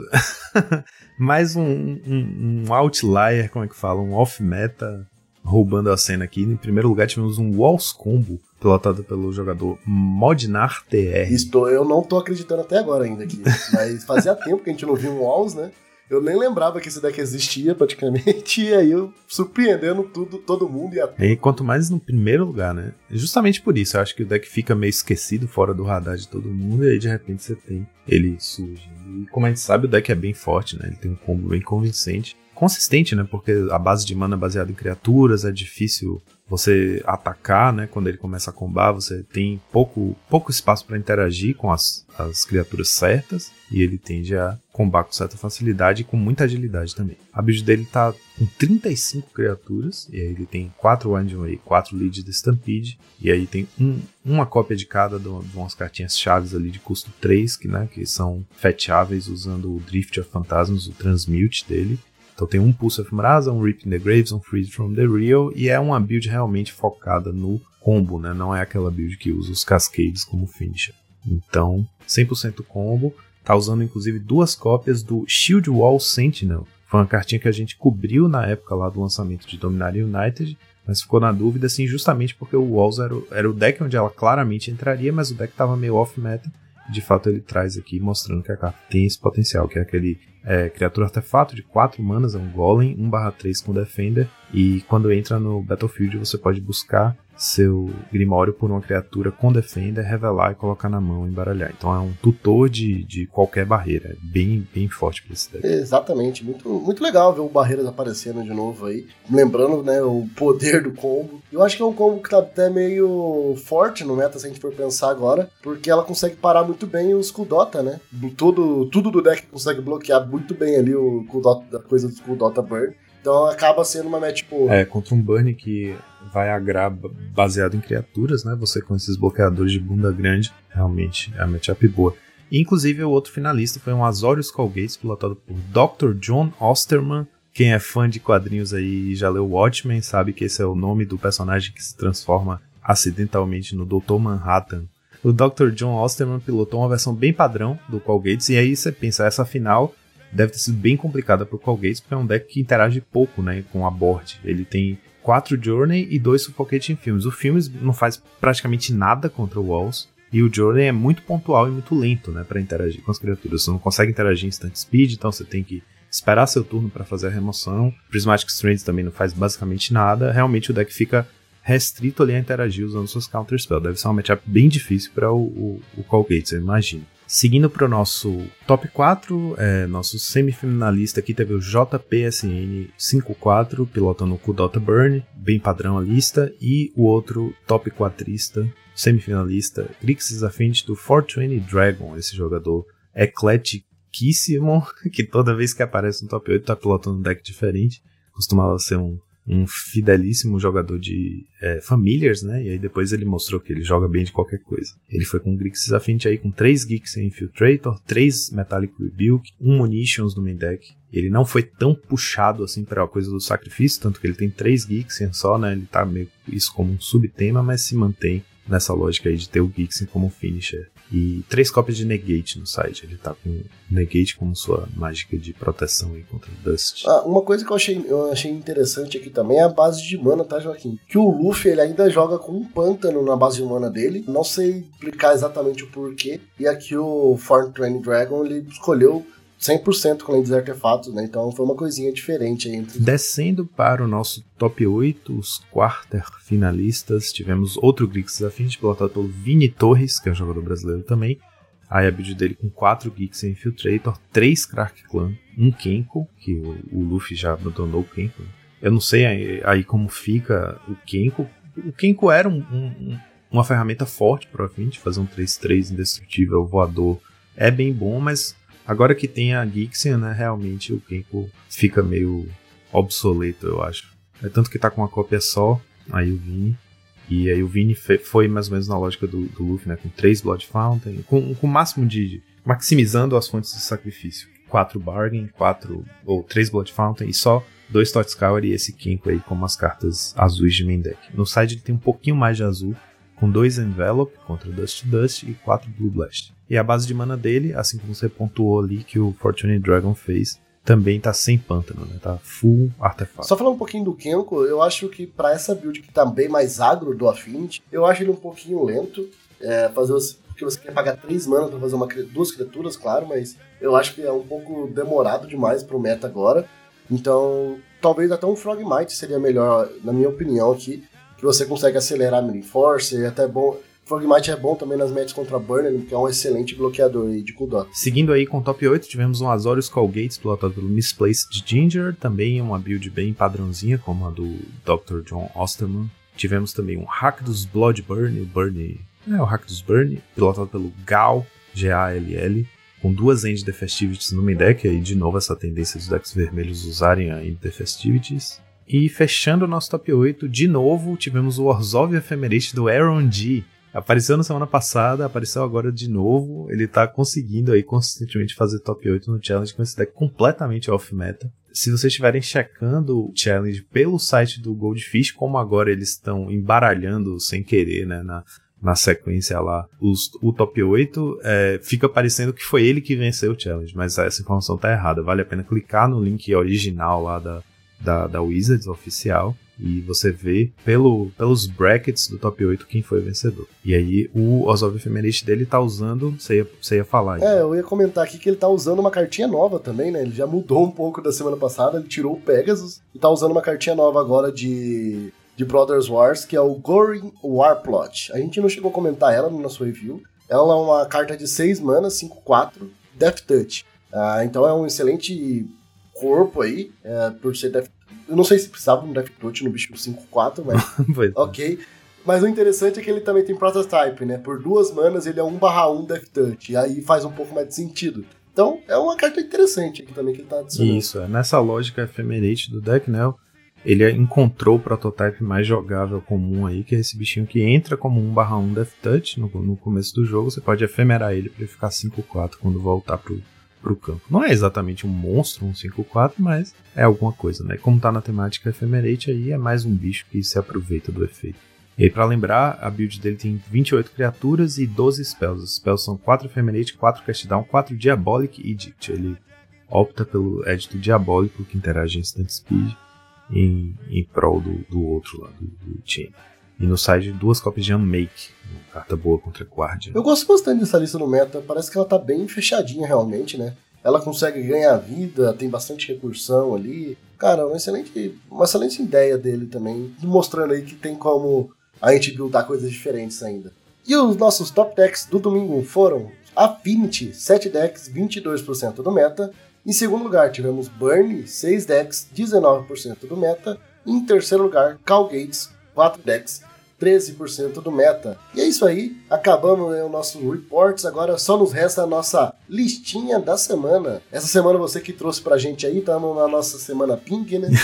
mais um, um, um, outlier, como é que fala? Um off-meta roubando a cena aqui. Em primeiro lugar, tivemos um Walls Combo, pilotado pelo jogador Modnar TR. Estou, eu não tô acreditando até agora ainda aqui. mas fazia tempo que a gente não viu um Walls, né? Eu nem lembrava que esse deck existia praticamente, e aí eu surpreendendo tudo, todo mundo. E, a... e quanto mais no primeiro lugar, né? Justamente por isso, eu acho que o deck fica meio esquecido fora do radar de todo mundo, e aí de repente você tem ele surgindo. E como a gente sabe, o deck é bem forte, né? Ele tem um combo bem convincente. Consistente, né? Porque a base de mana é baseada em criaturas, é difícil você atacar, né? Quando ele começa a combar, você tem pouco, pouco espaço para interagir com as, as criaturas certas e ele tende a combar com certa facilidade e com muita agilidade também. A build dele tá com 35 criaturas e aí ele tem 4 Wandeway, 4 Leads de Stampede e aí tem um, uma cópia de cada de umas cartinhas chaves ali de custo 3 que, né, que são feteáveis usando o Drift of Phantasms, o Transmute dele então tem um Pulse of Mrasa, um Rip in the Graves, um Freeze from the Real, e é uma build realmente focada no combo, né? Não é aquela build que usa os Cascades como finisher. Então, 100% combo. Tá usando inclusive duas cópias do Shield Wall Sentinel. Foi uma cartinha que a gente cobriu na época lá do lançamento de Dominaria United, mas ficou na dúvida assim justamente porque o Walls era, era o deck onde ela claramente entraria, mas o deck estava meio off-meta. De fato, ele traz aqui mostrando que a carta tem esse potencial, que é aquele é, criatura artefato de 4 manas, é um Golem, 1/3 com Defender, e quando entra no Battlefield você pode buscar seu Grimório por uma criatura com Defender, revelar e colocar na mão e embaralhar. Então é um tutor de, de qualquer barreira, é bem, bem forte para esse deck. Exatamente, muito, muito legal ver o Barreiras aparecendo de novo aí, lembrando né, o poder do combo. Eu acho que é um combo que tá até meio forte no meta, se a gente for pensar agora, porque ela consegue parar muito bem os Kuldota, né? Tudo, tudo do deck consegue bloquear muito bem ali o Kuldota, a coisa do Kuldota Burn. Então acaba sendo uma match boa. É, contra um Burn que vai agrar baseado em criaturas, né? Você com esses bloqueadores de bunda grande, realmente é a matchup boa. Inclusive, o outro finalista foi um Azorius Colgates, pilotado por Dr. John Osterman. Quem é fã de quadrinhos aí e já leu Watchmen sabe que esse é o nome do personagem que se transforma acidentalmente no Dr. Manhattan o Dr. John Osterman pilotou uma versão bem padrão do Call Gates, e aí você pensa, essa final deve ter sido bem complicada pro Call Gates, porque é um deck que interage pouco, né, com a board. Ele tem quatro Journey e dois Suffocating Filmes. O Filmes não faz praticamente nada contra o Walls, e o Journey é muito pontual e muito lento, né, para interagir com as criaturas. Você não consegue interagir em instant speed, então você tem que esperar seu turno para fazer a remoção. Prismatic Strands também não faz basicamente nada. Realmente o deck fica restrito ali a interagir usando seus counter spell. Deve ser uma matchup bem difícil para o, o, o Call eu imagino. Seguindo para o nosso top 4, é, nosso semifinalista aqui teve o JPSN 54, pilotando o Kudota Burn, bem padrão a lista, e o outro top 4 semifinalista, Grixis Affinity do 420 Dragon, esse jogador ecletiquíssimo, que toda vez que aparece no top 8 tá pilotando um deck diferente, costumava ser um um fidelíssimo jogador de é, Familiars, né? E aí depois ele mostrou que ele joga bem de qualquer coisa. Ele foi com Grixis Affinity aí com 3 Geeks Infiltrator, 3 Metallic Rebuke, 1 Munitions no main deck. Ele não foi tão puxado assim para a coisa do sacrifício, tanto que ele tem 3 Geeks só, né? Ele tá meio isso como um subtema, mas se mantém nessa lógica aí de ter o Gixen como finisher. E três cópias de Negate no site. Ele tá com Negate como sua mágica de proteção aí contra o Dust. Ah, uma coisa que eu achei, eu achei interessante aqui também é a base de mana, tá, Joaquim? Que o Luffy ele ainda joga com um pântano na base de mana dele. Não sei explicar exatamente o porquê. E aqui o Forn Train Dragon ele escolheu 100% com lentes artefatos, né? Então foi uma coisinha diferente. Entre... Descendo para o nosso top 8, os quarter finalistas, tivemos outro Grix Affinity pilotado pelo Vini Torres, que é um jogador brasileiro também. Aí a build dele com 4 Geeks Infiltrator, 3 Crack Clan, 1 Kenko, que o, o, Luffy já abandonou o Kenko. Eu não sei aí, aí como fica o Kenko. O Kenko era um, um, uma ferramenta forte para o Affinity, fazer um 3-3 indestrutível voador é bem bom, mas Agora que tem a Gixian, né, realmente o Kenko fica meio obsoleto, eu acho. É tanto que tá com uma cópia só, aí o Vini. E aí o Vini foi mais ou menos na lógica do, do Luffy, né? Com três Blood Fountain, com, com o máximo de. maximizando as fontes de sacrifício. Quatro Bargain, quatro. ou três Blood Fountain e só dois Totscour e esse Kenko aí como as cartas azuis de main deck. No side ele tem um pouquinho mais de azul, com dois Envelope contra Dust Dust e quatro Blue Blast. E a base de mana dele, assim como você pontuou ali que o Fortune Dragon fez, também tá sem pântano, né? Tá full artefato. Só falar um pouquinho do Kenko, eu acho que para essa build que tá bem mais agro do Affinity, eu acho ele um pouquinho lento. É, fazer os, porque você quer pagar 3 mana pra fazer uma, duas criaturas, claro, mas eu acho que é um pouco demorado demais pro meta agora. Então, talvez até um Frogmite seria melhor, na minha opinião aqui, que você consegue acelerar Mini Force, e até bom. Frogmite é bom também nas matches contra Burner, que é um excelente bloqueador de cooldown. Seguindo aí com o top 8, tivemos um Azorius Gates pilotado pelo Misplaced Ginger, também uma build bem padrãozinha, como a do Dr. John Osterman. Tivemos também um Hack dos Blood Burn, o Burn, é o Hack dos Burn, pilotado pelo Gal, G-A-L-L, com duas End the Festivities no main deck, aí de novo essa tendência dos decks vermelhos usarem a End the Festivities. E fechando o nosso top 8, de novo tivemos o Orzhov Ephemerate do Aaron G, Apareceu na semana passada, apareceu agora de novo. Ele tá conseguindo aí consistentemente fazer top 8 no challenge com esse deck completamente off-meta. Se vocês estiverem checando o challenge pelo site do Goldfish, como agora eles estão embaralhando sem querer, né, na, na sequência lá, os, o top 8, é, fica parecendo que foi ele que venceu o challenge, mas essa informação tá errada. Vale a pena clicar no link original lá da, da, da Wizards oficial e você vê pelo, pelos brackets do top 8 quem foi o vencedor. E aí o Ozov Ephemerate dele tá usando, você ia, você ia falar. Aí. É, eu ia comentar aqui que ele tá usando uma cartinha nova também, né? Ele já mudou um pouco da semana passada, ele tirou o Pegasus e tá usando uma cartinha nova agora de, de Brothers Wars, que é o Goring Warplot. A gente não chegou a comentar ela no nosso review. Ela é uma carta de 6 manas, 5-4, Death Touch. Ah, então é um excelente corpo aí, é, por ser Death eu não sei se precisava um Death Touch no bicho 5-4, mas. É. ok. Mas o interessante é que ele também tem Prototype, né? Por duas manas ele é 1/1 Death Touch. E aí faz um pouco mais de sentido. Então é uma carta interessante aqui também que ele tá adicionando. Isso, é. nessa lógica Ephemerate do deck, né? Ele encontrou o prototype mais jogável comum aí, que é esse bichinho que entra como 1/1 Death Touch no, no começo do jogo. Você pode efemerar ele para ele ficar 5-4 quando voltar pro, pro campo. Não é exatamente um monstro, um 5-4, mas é alguma coisa, né? Como tá na temática Ephemerate aí, é mais um bicho que se aproveita do efeito. E aí, pra lembrar, a build dele tem 28 criaturas e 12 spells. Os spells são 4 Ephemerate, 4 Cast Down, 4 Diabolic e Edict. Ele opta pelo Edito Diabólico, que interage em Instant Speed, em, em prol do, do outro lá, do, do time. E no side, duas cópias de Unmake, carta boa contra Guardian. Eu gosto bastante dessa lista no meta, parece que ela tá bem fechadinha realmente, né? Ela consegue ganhar vida, tem bastante recursão ali. Cara, uma excelente, uma excelente ideia dele também, mostrando aí que tem como a gente buildar coisas diferentes ainda. E os nossos top decks do domingo foram Affinity, 7 decks, 22% do meta. Em segundo lugar, tivemos Burn, 6 decks, 19% do meta. Em terceiro lugar, Cal Gates, 4 decks, 13% do meta. E é isso aí, acabamos né, o nosso reports, agora só nos resta a nossa listinha da semana. Essa semana você que trouxe pra gente aí, estamos na nossa semana pink, né?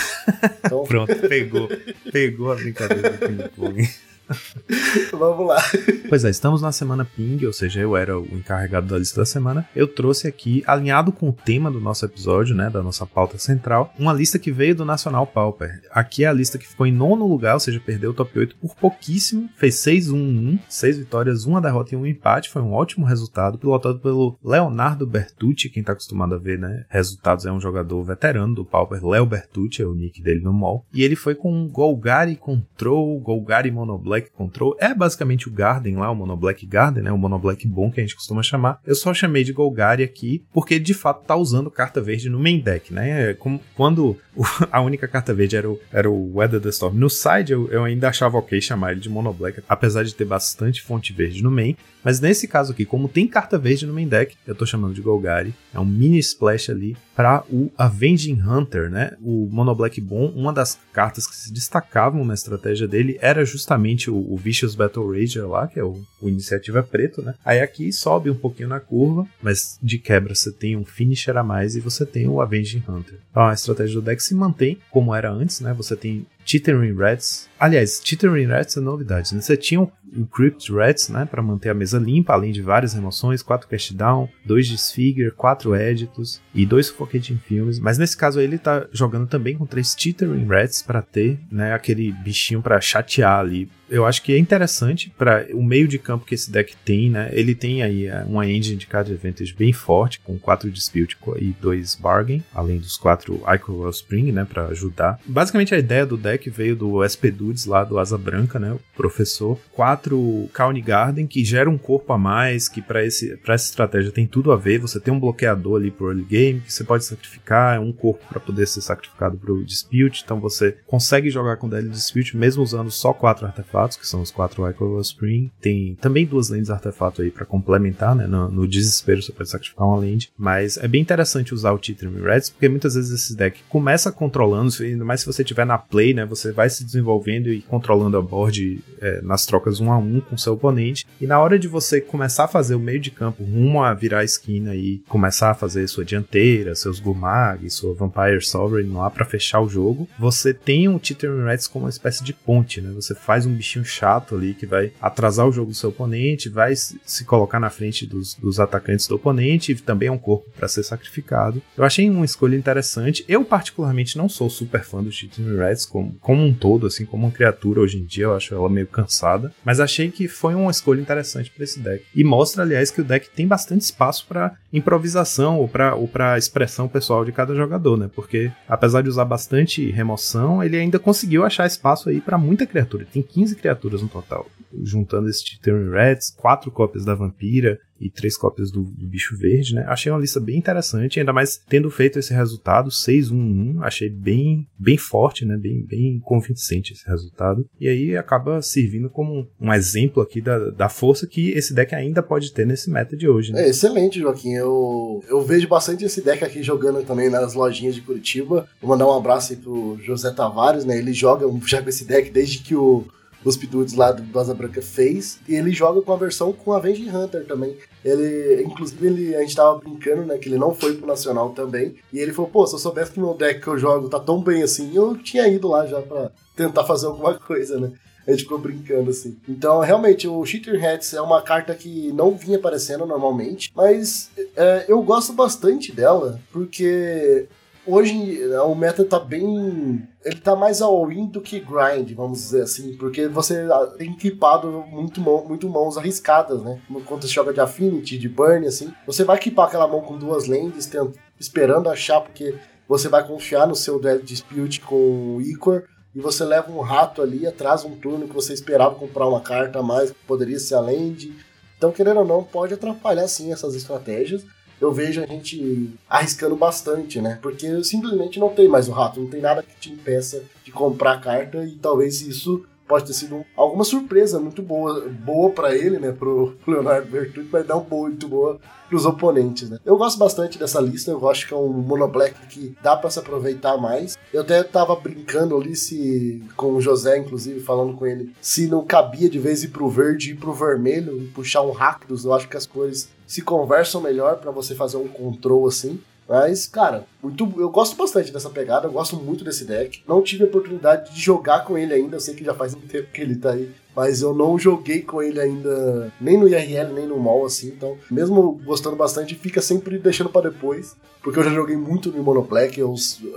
Então... Pronto, pegou, pegou a brincadeira do ping-pong. Vamos lá. Pois é, estamos na semana Ping, ou seja, eu era o encarregado da lista da semana. Eu trouxe aqui, alinhado com o tema do nosso episódio, né, da nossa pauta central, uma lista que veio do Nacional Pauper. Aqui é a lista que ficou em nono lugar, ou seja, perdeu o top 8 por pouquíssimo. Fez 6-1-1, 6 vitórias, uma derrota e um empate. Foi um ótimo resultado, pilotado pelo Leonardo Bertucci, quem tá acostumado a ver, né, resultados, é um jogador veterano do Pauper, Leo Bertucci, é o nick dele no mall. E ele foi com Golgari Control, Golgari Monoblack Black Control é basicamente o Garden lá, o Mono Black Garden, né? O Mono Black bom que a gente costuma chamar. Eu só chamei de Golgari aqui porque de fato tá usando carta verde no main deck, né? Como, quando a única carta verde era o, era o Weather the Storm. No side eu, eu ainda achava ok chamar ele de Mono Black, apesar de ter bastante fonte verde no main. Mas nesse caso aqui, como tem carta verde no main deck, eu tô chamando de Golgari. É um mini splash ali para o Avenging Hunter, né? O Mono Black bom, uma das cartas que se destacavam na estratégia dele era justamente o, o Vicious Battle Rager lá, que é o, o Iniciativa Preto, né? Aí aqui sobe um pouquinho na curva, mas de quebra você tem um Finisher a mais e você tem o Avenging Hunter. Então a estratégia do deck se mantém como era antes, né? Você tem Chittering Rats. Aliás, Chittering Rats é novidade, né? Você tinha o, Crypt Rats, né? Para manter a mesa limpa, além de várias remoções, 4 cast down, 2 disfigure, 4 editos e 2 suffocating filmes. Mas nesse caso aí ele tá jogando também com 3 Chittering Rats para ter, né? Aquele bichinho para chatear ali eu acho que é interessante para o meio de campo que esse deck tem, né? Ele tem aí é, uma engine de card advantage bem forte, com 4 Dispute e 2 Bargain, além dos 4 Icon Spring, né? Para ajudar. Basicamente a ideia do deck veio do SP Dudes lá do Asa Branca, né? O professor. 4 Kauni Garden, que gera um corpo a mais, que para essa estratégia tem tudo a ver. Você tem um bloqueador ali pro early game, que você pode sacrificar, é um corpo para poder ser sacrificado pro Dispute, então você consegue jogar com Daily Dispute mesmo usando só 4 artefatos artefatos, que são os quatro Ichor Spring. Tem também duas lentes artefato aí para complementar, né? No, no, desespero você pode sacrificar uma lente. Mas é bem interessante usar o Titrim Reds, porque muitas vezes esse deck começa controlando, ainda mais se você tiver na play, né? Você vai se desenvolvendo e controlando a board é, nas trocas um a um com seu oponente. E na hora de você começar a fazer o meio de campo rumo a virar a esquina e começar a fazer sua dianteira, seus Gurmag, sua Vampire Sovereign lá para fechar o jogo, você tem o Titrim Reds como uma espécie de ponte, né? Você faz um bichinho chato ali que vai atrasar o jogo do seu oponente, vai se colocar na frente dos, dos atacantes do oponente e também é um corpo para ser sacrificado. Eu achei uma escolha interessante. Eu, particularmente, não sou super fã do Chitin Reds como, como um todo, assim, como uma criatura hoje em dia, eu acho ela meio cansada, mas achei que foi uma escolha interessante para esse deck. E mostra, aliás, que o deck tem bastante espaço para improvisação ou para ou expressão pessoal de cada jogador, né? Porque apesar de usar bastante remoção, ele ainda conseguiu achar espaço aí para muita criatura. Tem 15 criaturas no total. Juntando esse Titanium Reds, quatro cópias da Vampira, e três cópias do, do, bicho verde, né? Achei uma lista bem interessante, ainda mais tendo feito esse resultado 6-1-1, achei bem, bem forte, né? Bem, bem convincente esse resultado. E aí acaba servindo como um exemplo aqui da, da força que esse deck ainda pode ter nesse meta de hoje. Né? É excelente, Joaquim. Eu, eu vejo bastante esse deck aqui jogando também nas lojinhas de Curitiba. Vou mandar um abraço aí pro José Tavares, né? Ele joga já com esse deck desde que o os Pidudes lá do Asa Branca fez. E ele joga com a versão com a Avenging Hunter também. Ele, inclusive, ele, a gente tava brincando, né? Que ele não foi pro Nacional também. E ele falou, pô, se eu soubesse que meu deck que eu jogo tá tão bem assim, eu tinha ido lá já pra tentar fazer alguma coisa, né? A gente ficou brincando assim. Então, realmente, o Cheater Hats é uma carta que não vinha aparecendo normalmente, mas é, eu gosto bastante dela, porque hoje o meta tá bem. Ele tá mais all-in do que grind, vamos dizer assim, porque você tem equipado muito, mão, muito mãos arriscadas, né? Quando você joga de Affinity, de Burn, assim, você vai equipar aquela mão com duas lentes, esperando achar, porque você vai confiar no seu Duel Dispute com o Icor, e você leva um rato ali, atrasa um turno que você esperava comprar uma carta a mais, que poderia ser a land. Então, querendo ou não, pode atrapalhar sim essas estratégias eu vejo a gente arriscando bastante, né? Porque simplesmente não tem mais o rato, não tem nada que te impeça de comprar a carta e talvez isso pode ter sido alguma surpresa muito boa, boa para ele, né, pro Leonardo Bertucci, mas não muito boa pros oponentes, né. Eu gosto bastante dessa lista, eu acho que é um mono black que dá para se aproveitar mais. Eu até tava brincando ali se com o José inclusive falando com ele, se não cabia de vez ir pro verde e ir pro vermelho e puxar um Rakdos, eu acho que as cores se conversam melhor para você fazer um control assim. Mas, cara, muito, eu gosto bastante dessa pegada, eu gosto muito desse deck. Não tive a oportunidade de jogar com ele ainda, eu sei que já faz um tempo que ele tá aí, mas eu não joguei com ele ainda, nem no IRL, nem no mall, assim. Então, mesmo gostando bastante, fica sempre deixando para depois, porque eu já joguei muito no Monoblack, eu,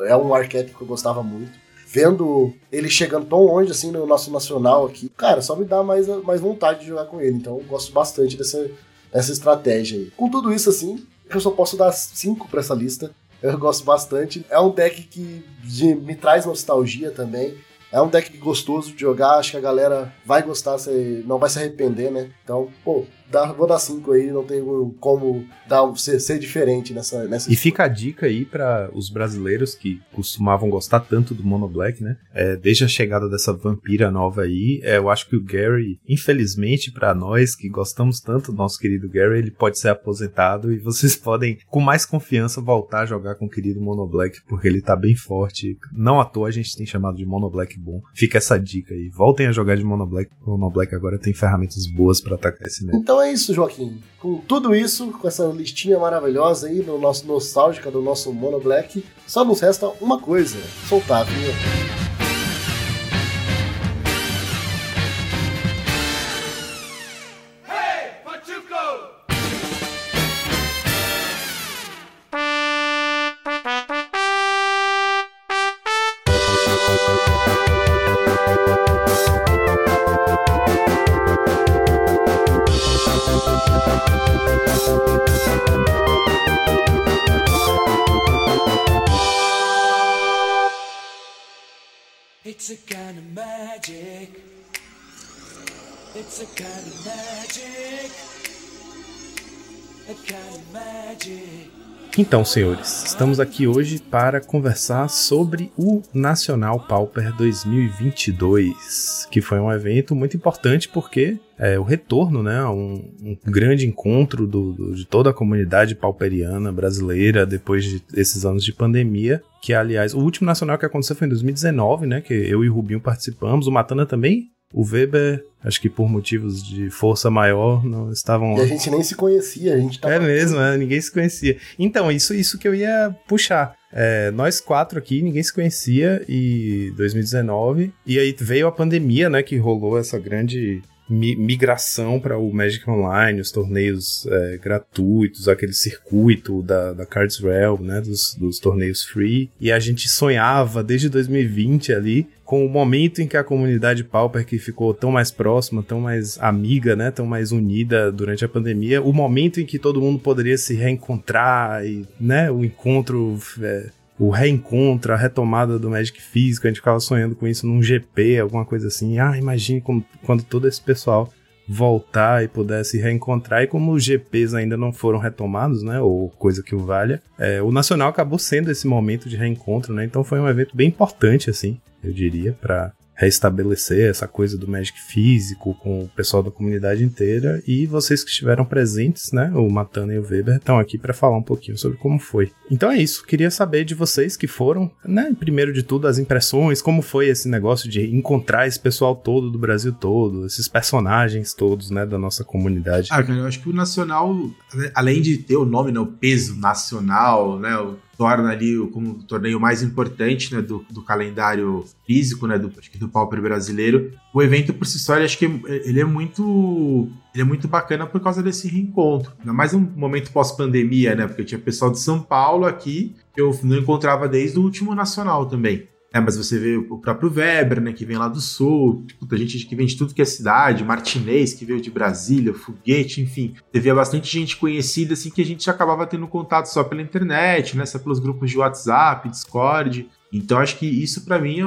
é um arquétipo que eu gostava muito. Vendo ele chegando tão longe assim no nosso nacional aqui, cara, só me dá mais, mais vontade de jogar com ele. Então, eu gosto bastante dessa, dessa estratégia aí. Com tudo isso, assim, eu só posso dar 5 para essa lista. Eu gosto bastante. É um deck que me traz nostalgia também. É um deck gostoso de jogar, acho que a galera vai gostar, não vai se arrepender, né? Então, pô, dá, vou dar 5 aí, não tem como dar, ser, ser diferente nessa, nessa. E fica a dica aí para os brasileiros que costumavam gostar tanto do Mono Black, né? É, desde a chegada dessa vampira nova aí, é, eu acho que o Gary, infelizmente para nós que gostamos tanto do nosso querido Gary, ele pode ser aposentado e vocês podem com mais confiança voltar a jogar com o querido Mono Black, porque ele tá bem forte. Não à toa a gente tem chamado de Mono Black bom. Fica essa dica aí. Voltem a jogar de Mono Black. O Mono Black agora tem ferramentas boas para atacar esse meta. Então é isso, Joaquim. Com tudo isso, com essa listinha maravilhosa aí, no nosso nostálgica do nosso Mono Black, só nos resta uma coisa: soltar a vinheta. Então, senhores, estamos aqui hoje para conversar sobre o Nacional Pauper 2022, que foi um evento muito importante porque é o retorno, né, um, um grande encontro do, do, de toda a comunidade pauperiana brasileira depois de esses anos de pandemia, que aliás, o último nacional que aconteceu foi em 2019, né, que eu e o Rubinho participamos, o Matana também o Weber, acho que por motivos de força maior, não estavam lá. E a gente nem se conhecia, a gente tava... É mesmo, é, ninguém se conhecia. Então, isso, isso que eu ia puxar. É, nós quatro aqui, ninguém se conhecia e 2019, e aí veio a pandemia, né, que rolou essa grande migração para o Magic Online, os torneios é, gratuitos, aquele circuito da, da Cards Realm, né, dos, dos torneios free, e a gente sonhava desde 2020 ali com o momento em que a comunidade Pauper que ficou tão mais próxima, tão mais amiga, né, tão mais unida durante a pandemia, o momento em que todo mundo poderia se reencontrar e, né, o encontro é, o reencontro, a retomada do Magic físico, a gente ficava sonhando com isso num GP, alguma coisa assim. Ah, imagine como, quando todo esse pessoal voltar e pudesse reencontrar, e como os GPs ainda não foram retomados, né, ou coisa que o valha, é, o Nacional acabou sendo esse momento de reencontro, né, então foi um evento bem importante, assim, eu diria, para restabelecer essa coisa do Magic físico com o pessoal da comunidade inteira. E vocês que estiveram presentes, né, o Matana e o Weber, estão aqui para falar um pouquinho sobre como foi. Então é isso, queria saber de vocês que foram, né, primeiro de tudo, as impressões, como foi esse negócio de encontrar esse pessoal todo do Brasil todo, esses personagens todos, né, da nossa comunidade. Ah, cara, eu acho que o Nacional, além de ter o nome, né, o peso nacional, né, o torna ali como o torneio mais importante né, do, do calendário físico, né, do, do Pauper brasileiro. O evento por si só, ele, acho que ele é muito ele é muito bacana por causa desse reencontro. Ainda mais um momento pós-pandemia, né? Porque tinha pessoal de São Paulo aqui que eu não encontrava desde o último nacional também. É, mas você vê o próprio Weber, né, que vem lá do sul, puta, gente que vem de tudo que é cidade, Martinez, que veio de Brasília, Foguete, enfim. Você via bastante gente conhecida, assim, que a gente acabava tendo contato só pela internet, né, só pelos grupos de WhatsApp, Discord. Então acho que isso para mim,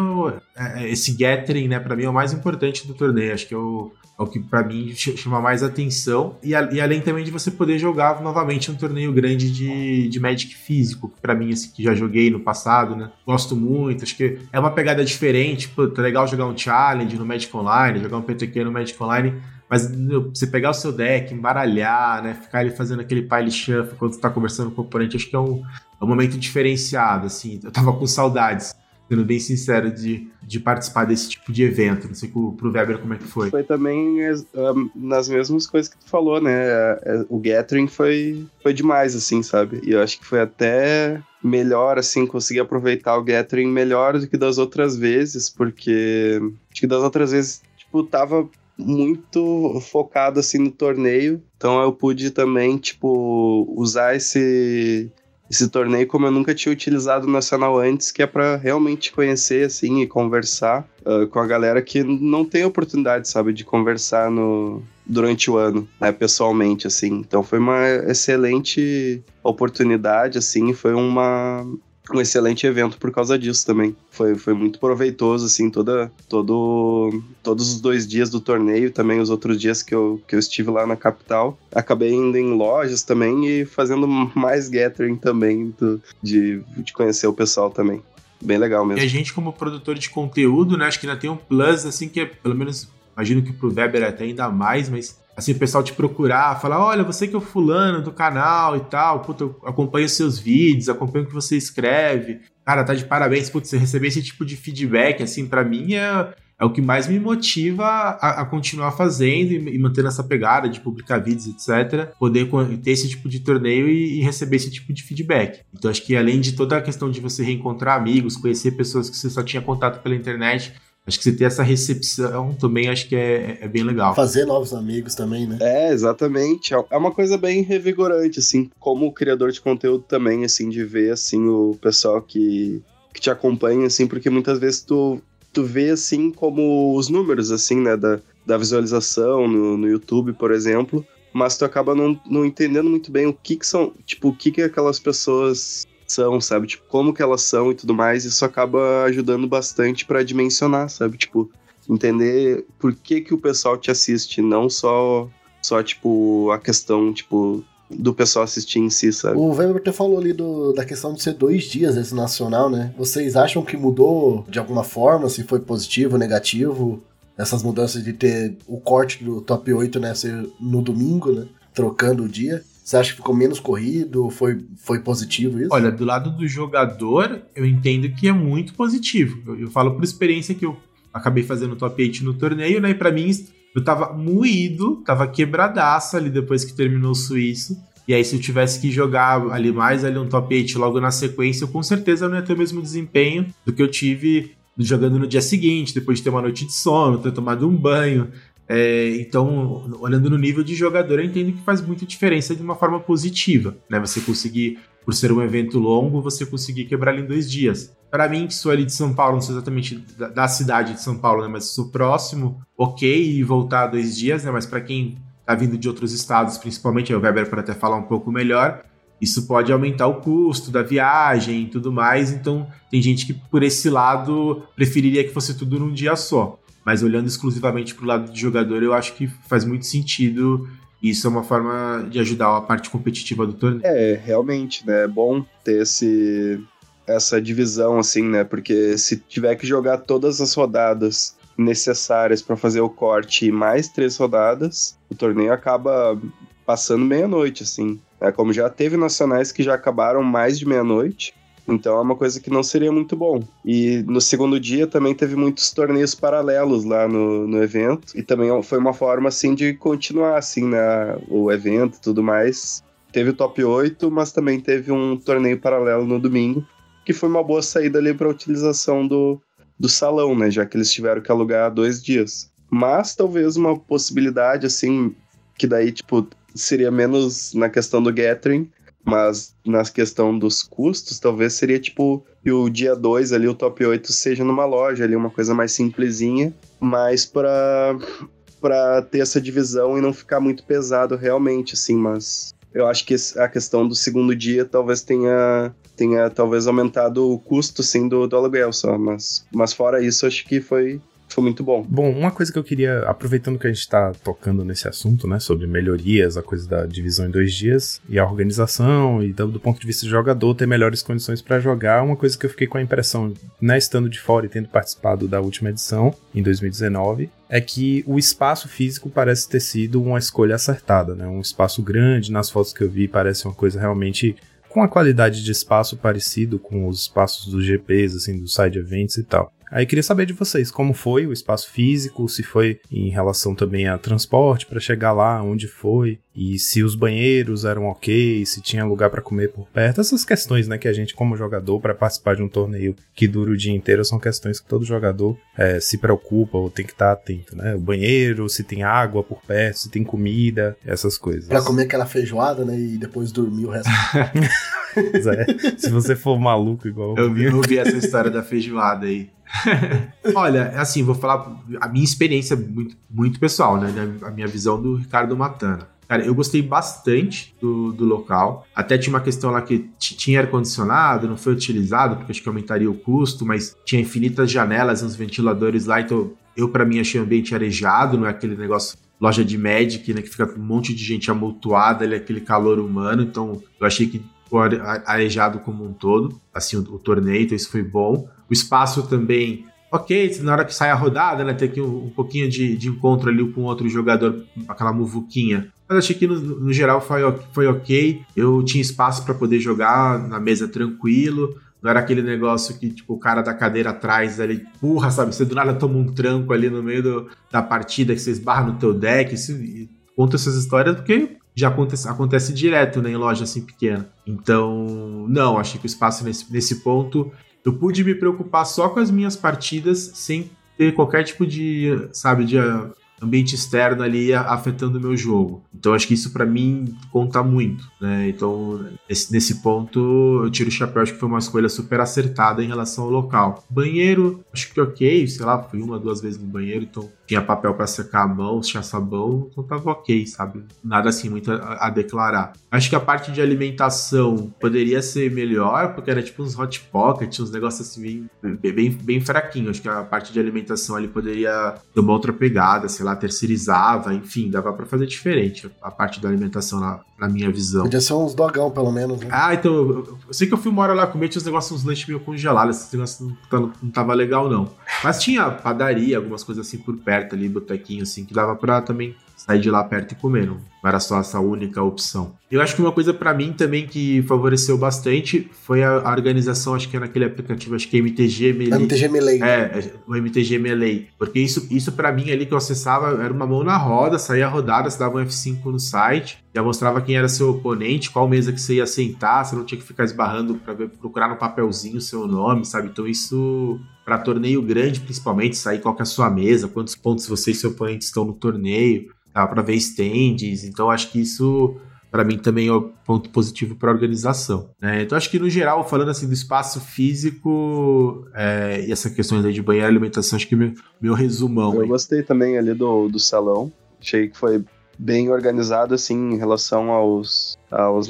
é, é, esse gathering, né, para mim é o mais importante do torneio. Acho que é o, é o que para mim chama mais atenção. E, a, e, além também de você poder jogar novamente um torneio grande de, de Magic físico, que pra mim, assim, que já joguei no passado, né? Gosto muito, acho que é uma pegada diferente. Pô, tá legal jogar um Challenge no Magic Online, jogar um PTQ no Magic Online. Mas você pegar o seu deck, embaralhar, né? Ficar ali fazendo aquele pile shuffle quando você tá conversando com o oponente, acho que é um, é um momento diferenciado, assim. Eu tava com saudades sendo bem sincero, de, de participar desse tipo de evento. Não sei pro, pro Weber como é que foi. Foi também um, nas mesmas coisas que tu falou, né? É, é, o Gathering foi, foi demais, assim, sabe? E eu acho que foi até melhor, assim, conseguir aproveitar o Gathering melhor do que das outras vezes, porque acho que das outras vezes, tipo, tava muito focado, assim, no torneio. Então eu pude também, tipo, usar esse esse torneio como eu nunca tinha utilizado o Nacional antes, que é para realmente conhecer, assim, e conversar uh, com a galera que não tem oportunidade, sabe, de conversar no, durante o ano, né, pessoalmente, assim. Então foi uma excelente oportunidade, assim, foi uma, um excelente evento por causa disso também. Foi, foi muito proveitoso, assim, toda, todo, todos os dois dias do torneio, também os outros dias que eu, que eu estive lá na capital. Acabei indo em lojas também e fazendo mais gathering também, do, de, de conhecer o pessoal também. Bem legal mesmo. E a gente, como produtor de conteúdo, né, acho que ainda tem um plus, assim, que é, pelo menos, imagino que pro Weber até ainda mais, mas assim, o pessoal te procurar, falar, olha, você que é o fulano do canal e tal, puta, eu acompanho seus vídeos, acompanho o que você escreve. Cara, tá de parabéns, putz, você receber esse tipo de feedback, assim, para mim é, é o que mais me motiva a, a continuar fazendo e, e, mantendo essa pegada de publicar vídeos, etc. Poder ter esse tipo de torneio e, e, receber esse tipo de feedback. Então, acho que além de toda a questão de você reencontrar amigos, conhecer pessoas que você só tinha contato pela internet, Acho que você ter essa recepção também acho que é, é bem legal. Fazer novos amigos também, né? É, exatamente. É uma coisa bem revigorante, assim, como criador de conteúdo também, assim, de ver, assim, o pessoal que, que te acompanha, assim, porque muitas vezes tu, tu vê, assim, como os números, assim, né, da, da visualização no, no YouTube, por exemplo, mas tu acaba não, não entendendo muito bem o que que são, tipo, o que que aquelas pessoas são, sabe? Tipo, como que elas são e tudo mais. Isso acaba ajudando bastante para dimensionar, sabe? Tipo, entender por que que o pessoal te assiste, não só só tipo a questão, tipo, do pessoal assistir em si, sabe? O Weber até falou ali do, da questão de ser dois dias esse nacional, né? Vocês acham que mudou de alguma forma, se foi positivo, negativo? Essas mudanças de ter o corte do top 8, né, ser no domingo, né? Trocando o dia. Você acha que ficou menos corrido? Foi, foi positivo isso? Olha, do lado do jogador, eu entendo que é muito positivo. Eu, eu falo por experiência que eu acabei fazendo top 8 no torneio, né? E pra mim, eu tava moído, tava quebradaço ali depois que terminou o suíço. E aí, se eu tivesse que jogar ali mais ali um top 8 logo na sequência, eu com certeza não ia ter o mesmo desempenho do que eu tive jogando no dia seguinte, depois de ter uma noite de sono, ter tomado um banho, é, então, olhando no nível de jogador, eu entendo que faz muita diferença de uma forma positiva, né? Você conseguir, por ser um evento longo, você conseguir quebrar em dois dias. Para mim, que sou ali de São Paulo, não sou exatamente da, da cidade de São Paulo, né? Mas sou próximo, ok, e voltar dois dias, né? Mas para quem tá vindo de outros estados, principalmente, o Weber para até falar um pouco melhor, isso pode aumentar o custo da viagem e tudo mais. Então, tem gente que, por esse lado, preferiria que fosse tudo num dia só. Mas olhando exclusivamente para o lado de jogador, eu acho que faz muito sentido. Isso é uma forma de ajudar a parte competitiva do torneio. É, realmente, né? É bom ter esse, essa divisão, assim, né? Porque se tiver que jogar todas as rodadas necessárias para fazer o corte e mais três rodadas, o torneio acaba passando meia-noite, assim. É, como já teve nacionais que já acabaram mais de meia-noite, então é uma coisa que não seria muito bom. E no segundo dia também teve muitos torneios paralelos lá no, no evento. E também foi uma forma, assim, de continuar, assim, né, o evento e tudo mais. teve o top 8, mas também teve um torneio paralelo no domingo, que foi uma boa saída ali para utilização do, do salão, né? Já que eles tiveram que alugar dois dias. Mas talvez uma possibilidade, assim, que daí, tipo, seria menos na questão do gathering, mas na questão dos custos, talvez seria tipo que o dia 2 ali, o top 8, seja numa loja ali, uma coisa mais simplesinha, mas para para ter essa divisão e não ficar muito pesado realmente, assim, mas eu acho que a questão do segundo dia talvez tenha tenha talvez aumentado o custo sim do, do aluguel só, mas mas fora isso acho que foi foi muito bom. Bom, uma coisa que eu queria, aproveitando que a gente está tocando nesse assunto, né, sobre melhorias, a coisa da divisão em dois dias, e a organização, e do, do ponto de vista do jogador, ter melhores condições para jogar, uma coisa que eu fiquei com a impressão, né, estando de fora e tendo participado da última edição, em 2019, é que o espaço físico parece ter sido uma escolha acertada, né, um espaço grande, nas fotos que eu vi, parece uma coisa realmente com a qualidade de espaço parecido com os espaços dos GPs, assim, dos side events e tal. Aí queria saber de vocês como foi o espaço físico, se foi em relação também a transporte para chegar lá, onde foi, e se os banheiros eram ok, se tinha lugar para comer por perto. Essas questões, né, que a gente como jogador para participar de um torneio que dura o dia inteiro são questões que todo jogador é, se preocupa ou tem que estar tá atento, né? O banheiro, se tem água por perto, se tem comida, essas coisas. Para comer aquela feijoada, né, e depois dormir o resto. é, se você for maluco igual eu eu vi essa história da feijoada aí. Olha, assim, vou falar a minha experiência muito, muito pessoal, né? A minha visão do Ricardo Matana. Cara, eu gostei bastante do, do local. Até tinha uma questão lá que tinha ar-condicionado, não foi utilizado, porque acho que aumentaria o custo, mas tinha infinitas janelas, uns ventiladores lá, então eu, para mim, achei o ambiente arejado, não é aquele negócio loja de Magic, né, que fica um monte de gente amontoada, ali, aquele calor humano, então eu achei que ficou arejado como um todo, assim, o, o, torneio, então isso foi bom. O espaço também, ok, na hora que sai a rodada, né, tem aqui um, um pouquinho de, de, encontro ali com outro jogador, aquela muvuquinha. Mas achei que no, no geral foi, foi ok, eu tinha espaço para poder jogar na mesa tranquilo, não era aquele negócio que, tipo, o cara da cadeira atrás ali empurra, sabe? Você do nada toma um tranco ali no meio do, da partida, que você esbarra no teu deck. Isso, conta essas histórias porque já acontece, acontece direto né, em loja assim pequena. Então, não, achei que o espaço nesse, nesse ponto. Eu pude me preocupar só com as minhas partidas sem ter qualquer tipo de, sabe, de ambiente externo ali afetando o meu jogo. Então acho que isso para mim conta muito, né? Então nesse, nesse, ponto eu tiro o chapéu, acho que foi uma escolha super acertada em relação ao local. Banheiro, acho que ok, sei lá, fui uma, duas vezes no banheiro, então tinha papel para secar a mão, tinha sabão, então tava ok, sabe? Nada assim muito a, a, declarar. Acho que a parte de alimentação poderia ser melhor, porque era tipo uns hot pockets, uns negócios assim bem, bem, bem fraquinho. Acho que a parte de alimentação ali poderia ter uma outra pegada, sei lá, terceirizava, enfim, dava para fazer diferente a parte da alimentação na, na minha visão. Podia ser uns dogão, pelo menos, né? Ah, então, eu, eu sei que eu fui uma hora lá comer, tinha uns negócios, uns lanches meio congelados, esses negócios não, não tava legal, não. Mas tinha padaria, algumas coisas assim por perto perto ali, botequinho assim, que dava pra também sair de lá perto e comer. Não era só essa única opção. Eu acho que uma coisa para mim também que favoreceu bastante foi a, organização, acho que é naquele aplicativo, acho que é MTG Melee. MTG Melee. É, é, o MTG Melee. Porque isso, isso para mim ali que eu acessava era uma mão na roda, saía rodada, você dava um F5 no site, já mostrava quem era seu oponente, qual mesa que você ia sentar, você não tinha que ficar esbarrando para procurar no papelzinho o seu nome, sabe? Então isso para torneio grande, principalmente, sair qual é a sua mesa, quantos pontos você e seu oponente estão no torneio, dá para ver stands. Então acho que isso para mim também é um ponto positivo para a organização. Né? Então acho que no geral, falando assim do espaço físico é, e essa questão de banheiro e alimentação, acho que meu, meu resumão. Eu aí. gostei também ali do, do salão. Achei que foi bem organizado assim em relação aos aos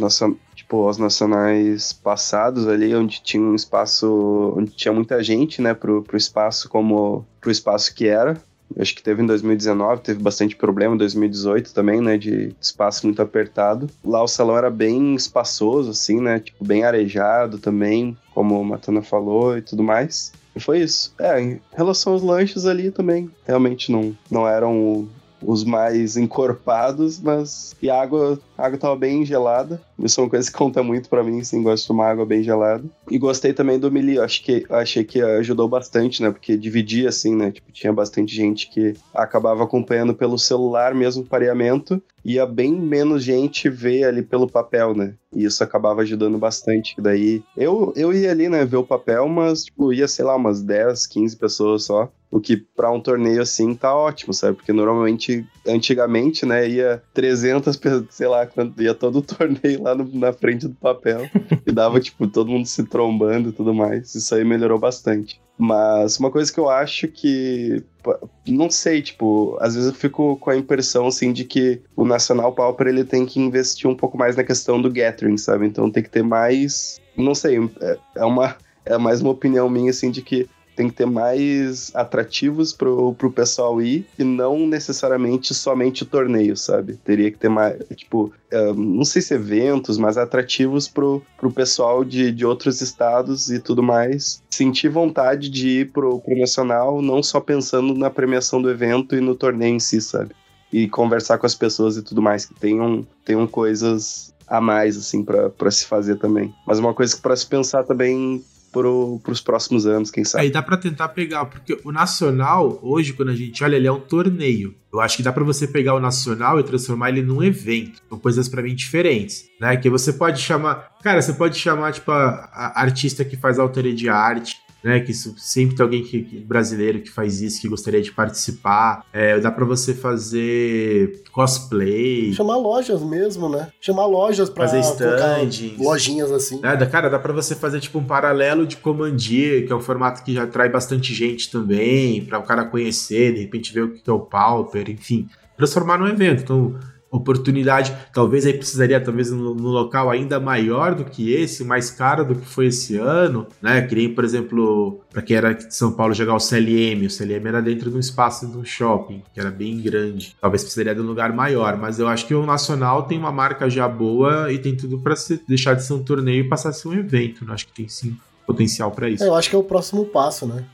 tipo aos nacionais passados ali onde tinha um espaço onde tinha muita gente né pro, pro espaço como pro espaço que era acho que teve em 2019, teve bastante problema em 2018 também, né, de espaço muito apertado. Lá o salão era bem espaçoso, assim, né, tipo, bem arejado também, como o Matana falou e tudo mais. E foi isso. É, em relação aos lanches ali também, realmente não, não eram os mais encorpados, mas e a água, A água tava bem gelada. Isso é uma coisa que conta muito para mim, assim, gosto de tomar água bem gelada. E gostei também do Melee, acho que achei que ajudou bastante, né? Porque dividia assim, né? Tipo, tinha bastante gente que acabava acompanhando pelo celular mesmo o pareamento ia bem menos gente ver ali pelo papel, né? E isso acabava ajudando bastante. Daí eu, eu ia ali, né, ver o papel, mas tipo, ia, sei lá, umas 10, 15 pessoas só. O que para um torneio assim tá ótimo, sabe? Porque normalmente, antigamente, né, ia 300 pessoas, sei lá, ia todo o torneio lá no, na frente do papel e dava, tipo, todo mundo se trombando e tudo mais. Isso aí melhorou bastante. Mas uma coisa que eu acho que. Não sei, tipo, às vezes eu fico com a impressão, assim, de que o Nacional Pauper ele tem que investir um pouco mais na questão do gathering, sabe? Então tem que ter mais. Não sei, é, é uma. É mais uma opinião minha, assim, de que tem que ter mais atrativos pro, pro pessoal ir e não necessariamente somente o torneio, sabe? Teria que ter mais, tipo, um, não sei se eventos, mas atrativos pro, pro pessoal de, de outros estados e tudo mais sentir vontade de ir pro, pro nacional, não só pensando na premiação do evento e no torneio em si, sabe? E conversar com as pessoas e tudo mais, que tenham, tenham coisas a mais, assim, para se fazer também. Mas uma coisa que para se pensar também para os próximos anos, quem sabe. Aí dá para tentar pegar, porque o Nacional, hoje, quando a gente olha, ele é um torneio. Eu acho que dá para você pegar o Nacional e transformar ele num evento. São coisas para mim diferentes, né? Que você pode chamar. Cara, você pode chamar, tipo, a, a artista que faz autoria de arte, né? Que sempre tem alguém que, brasileiro que faz isso, que gostaria de participar. É, dá para você fazer cosplay. Chamar lojas mesmo, né? Chamar lojas pra fazer stands. lojinhas assim. É, cara, dá para você fazer tipo um paralelo de Commandia, que é um formato que já atrai bastante gente também, para o cara conhecer, de repente ver o que é o Pauper, enfim. Transformar num evento. Então, oportunidade, talvez aí precisaria talvez no, local ainda maior do que esse, mais caro do que foi esse ano, né? Que nem, por exemplo, para quem era de São Paulo jogar o CLM, o CLM era dentro de um espaço de um shopping, que era bem grande. Talvez precisaria de um lugar maior, mas eu acho que o Nacional tem uma marca já boa e tem tudo para deixar de ser um torneio e passar a ser um evento, né? Acho que tem sim potencial para isso. É, eu acho que é o próximo passo, né?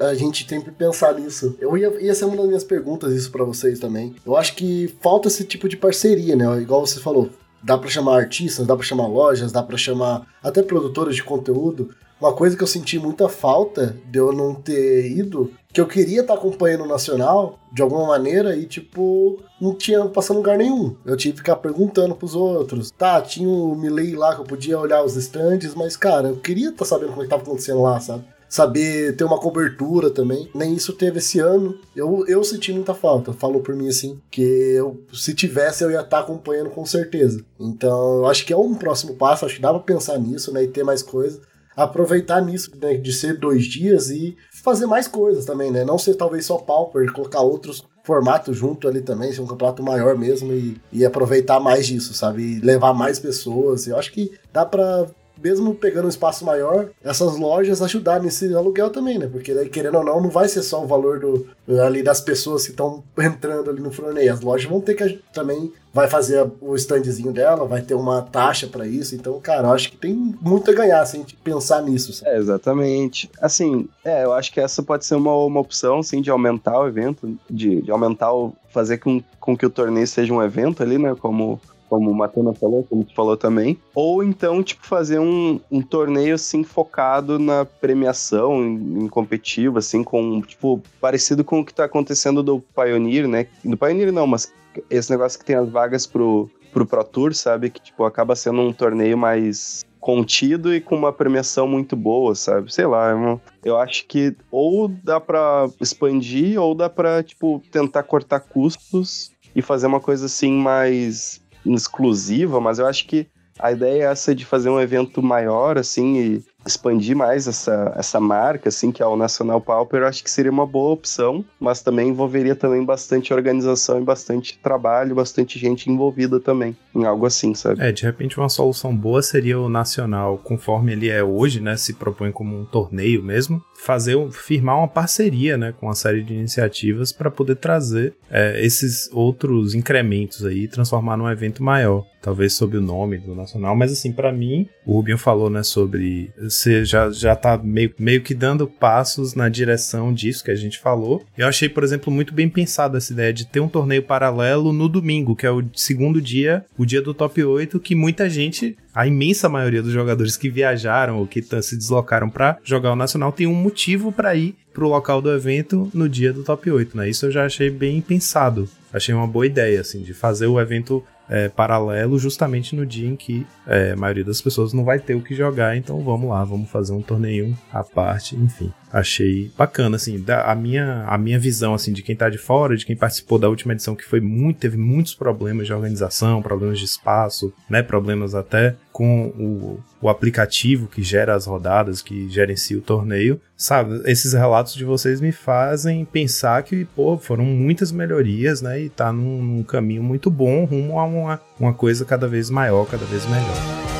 A, a, gente tem que pensar nisso. Eu ia, ia ser uma das minhas perguntas isso para vocês também. Eu acho que falta esse tipo de parceria, né? Igual você falou, dá para chamar artistas, dá para chamar lojas, dá para chamar até produtores de conteúdo uma coisa que eu senti muita falta de eu não ter ido, que eu queria estar tá acompanhando o Nacional de alguma maneira e, tipo, não tinha passando lugar nenhum. Eu tive que ficar perguntando pros outros. Tá, tinha o Milley lá que eu podia olhar os stands, mas, cara, eu queria estar tá sabendo como é que tava acontecendo lá, sabe? saber ter uma cobertura também. Nem isso teve esse ano. Eu, eu senti muita falta. Falou por mim assim, que eu, se tivesse eu ia estar tá acompanhando com certeza. Então, eu acho que é um próximo passo, acho que dá pra pensar nisso, né, e ter mais coisas aproveitar nisso, né, de ser dois dias e fazer mais coisas também, né? Não ser talvez só Pauper, colocar outros formatos junto ali também, ser um campeonato maior mesmo e, e aproveitar mais disso, sabe? E levar mais pessoas. Eu acho que dá para mesmo pegando um espaço maior, essas lojas ajudar nesse aluguel também, né? Porque daí, querendo ou não, não vai ser só o valor do, ali das pessoas que estão entrando ali no Froneio. As lojas vão ter que também vai fazer o standzinho dela, vai ter uma taxa para isso. Então, cara, eu acho que tem muito a ganhar se a gente pensar nisso. Sabe? É, exatamente. Assim, é, eu acho que essa pode ser uma, uma opção, sim, de aumentar o evento, de, de aumentar o. fazer com, com que o torneio seja um evento ali, né? Como como o Matana falou, como tu falou também. Ou então, tipo, fazer um, um torneio, assim, focado na premiação, em, em competitivo, assim, com, tipo, parecido com o que tá acontecendo do Pioneer, né? Do Pioneer não, mas esse negócio que tem as vagas pro, pro Pro Tour, sabe? Que, tipo, acaba sendo um torneio mais contido e com uma premiação muito boa, sabe? Sei lá, eu, eu acho que ou dá para expandir ou dá para tipo tentar cortar custos e fazer uma coisa assim mais exclusiva, mas eu acho que a ideia é essa de fazer um evento maior, assim, e expandir mais essa, essa marca, assim, que é o Nacional Pauper, eu acho que seria uma boa opção, mas também envolveria também bastante organização e bastante trabalho, bastante gente envolvida também, em algo assim, sabe? É, de repente uma solução boa seria o Nacional, conforme ele é hoje, né, se propõe como um torneio mesmo, fazer, firmar uma parceria, né, com uma série de iniciativas para poder trazer é, esses outros incrementos aí, transformar num evento maior talvez sob o nome do Nacional, mas assim, para mim, o Rubinho falou, né, sobre você já, já tá meio, meio que dando passos na direção disso que a gente falou. Eu achei, por exemplo, muito bem pensado essa ideia de ter um torneio paralelo no domingo, que é o segundo dia, o dia do top 8, que muita gente a imensa maioria dos jogadores que viajaram ou que se deslocaram para jogar o Nacional tem um motivo para ir pro local do evento no dia do top 8, né? Isso eu já achei bem pensado. Achei uma boa ideia, assim, de fazer o evento é, paralelo justamente no dia em que é, a maioria das pessoas não vai ter o que jogar, então vamos lá, vamos fazer um torneio à parte, enfim. Achei bacana, assim, da, a, minha, a minha visão, assim, de quem tá de fora, de quem participou da última edição, que foi muito, teve muitos problemas de organização, problemas de espaço, né, problemas até com o, o aplicativo que gera as rodadas, que gerencia o torneio, sabe, esses relatos de vocês me fazem pensar que, pô, foram muitas melhorias, né, e tá num, num caminho muito bom rumo a uma, uma coisa cada vez maior, cada vez melhor.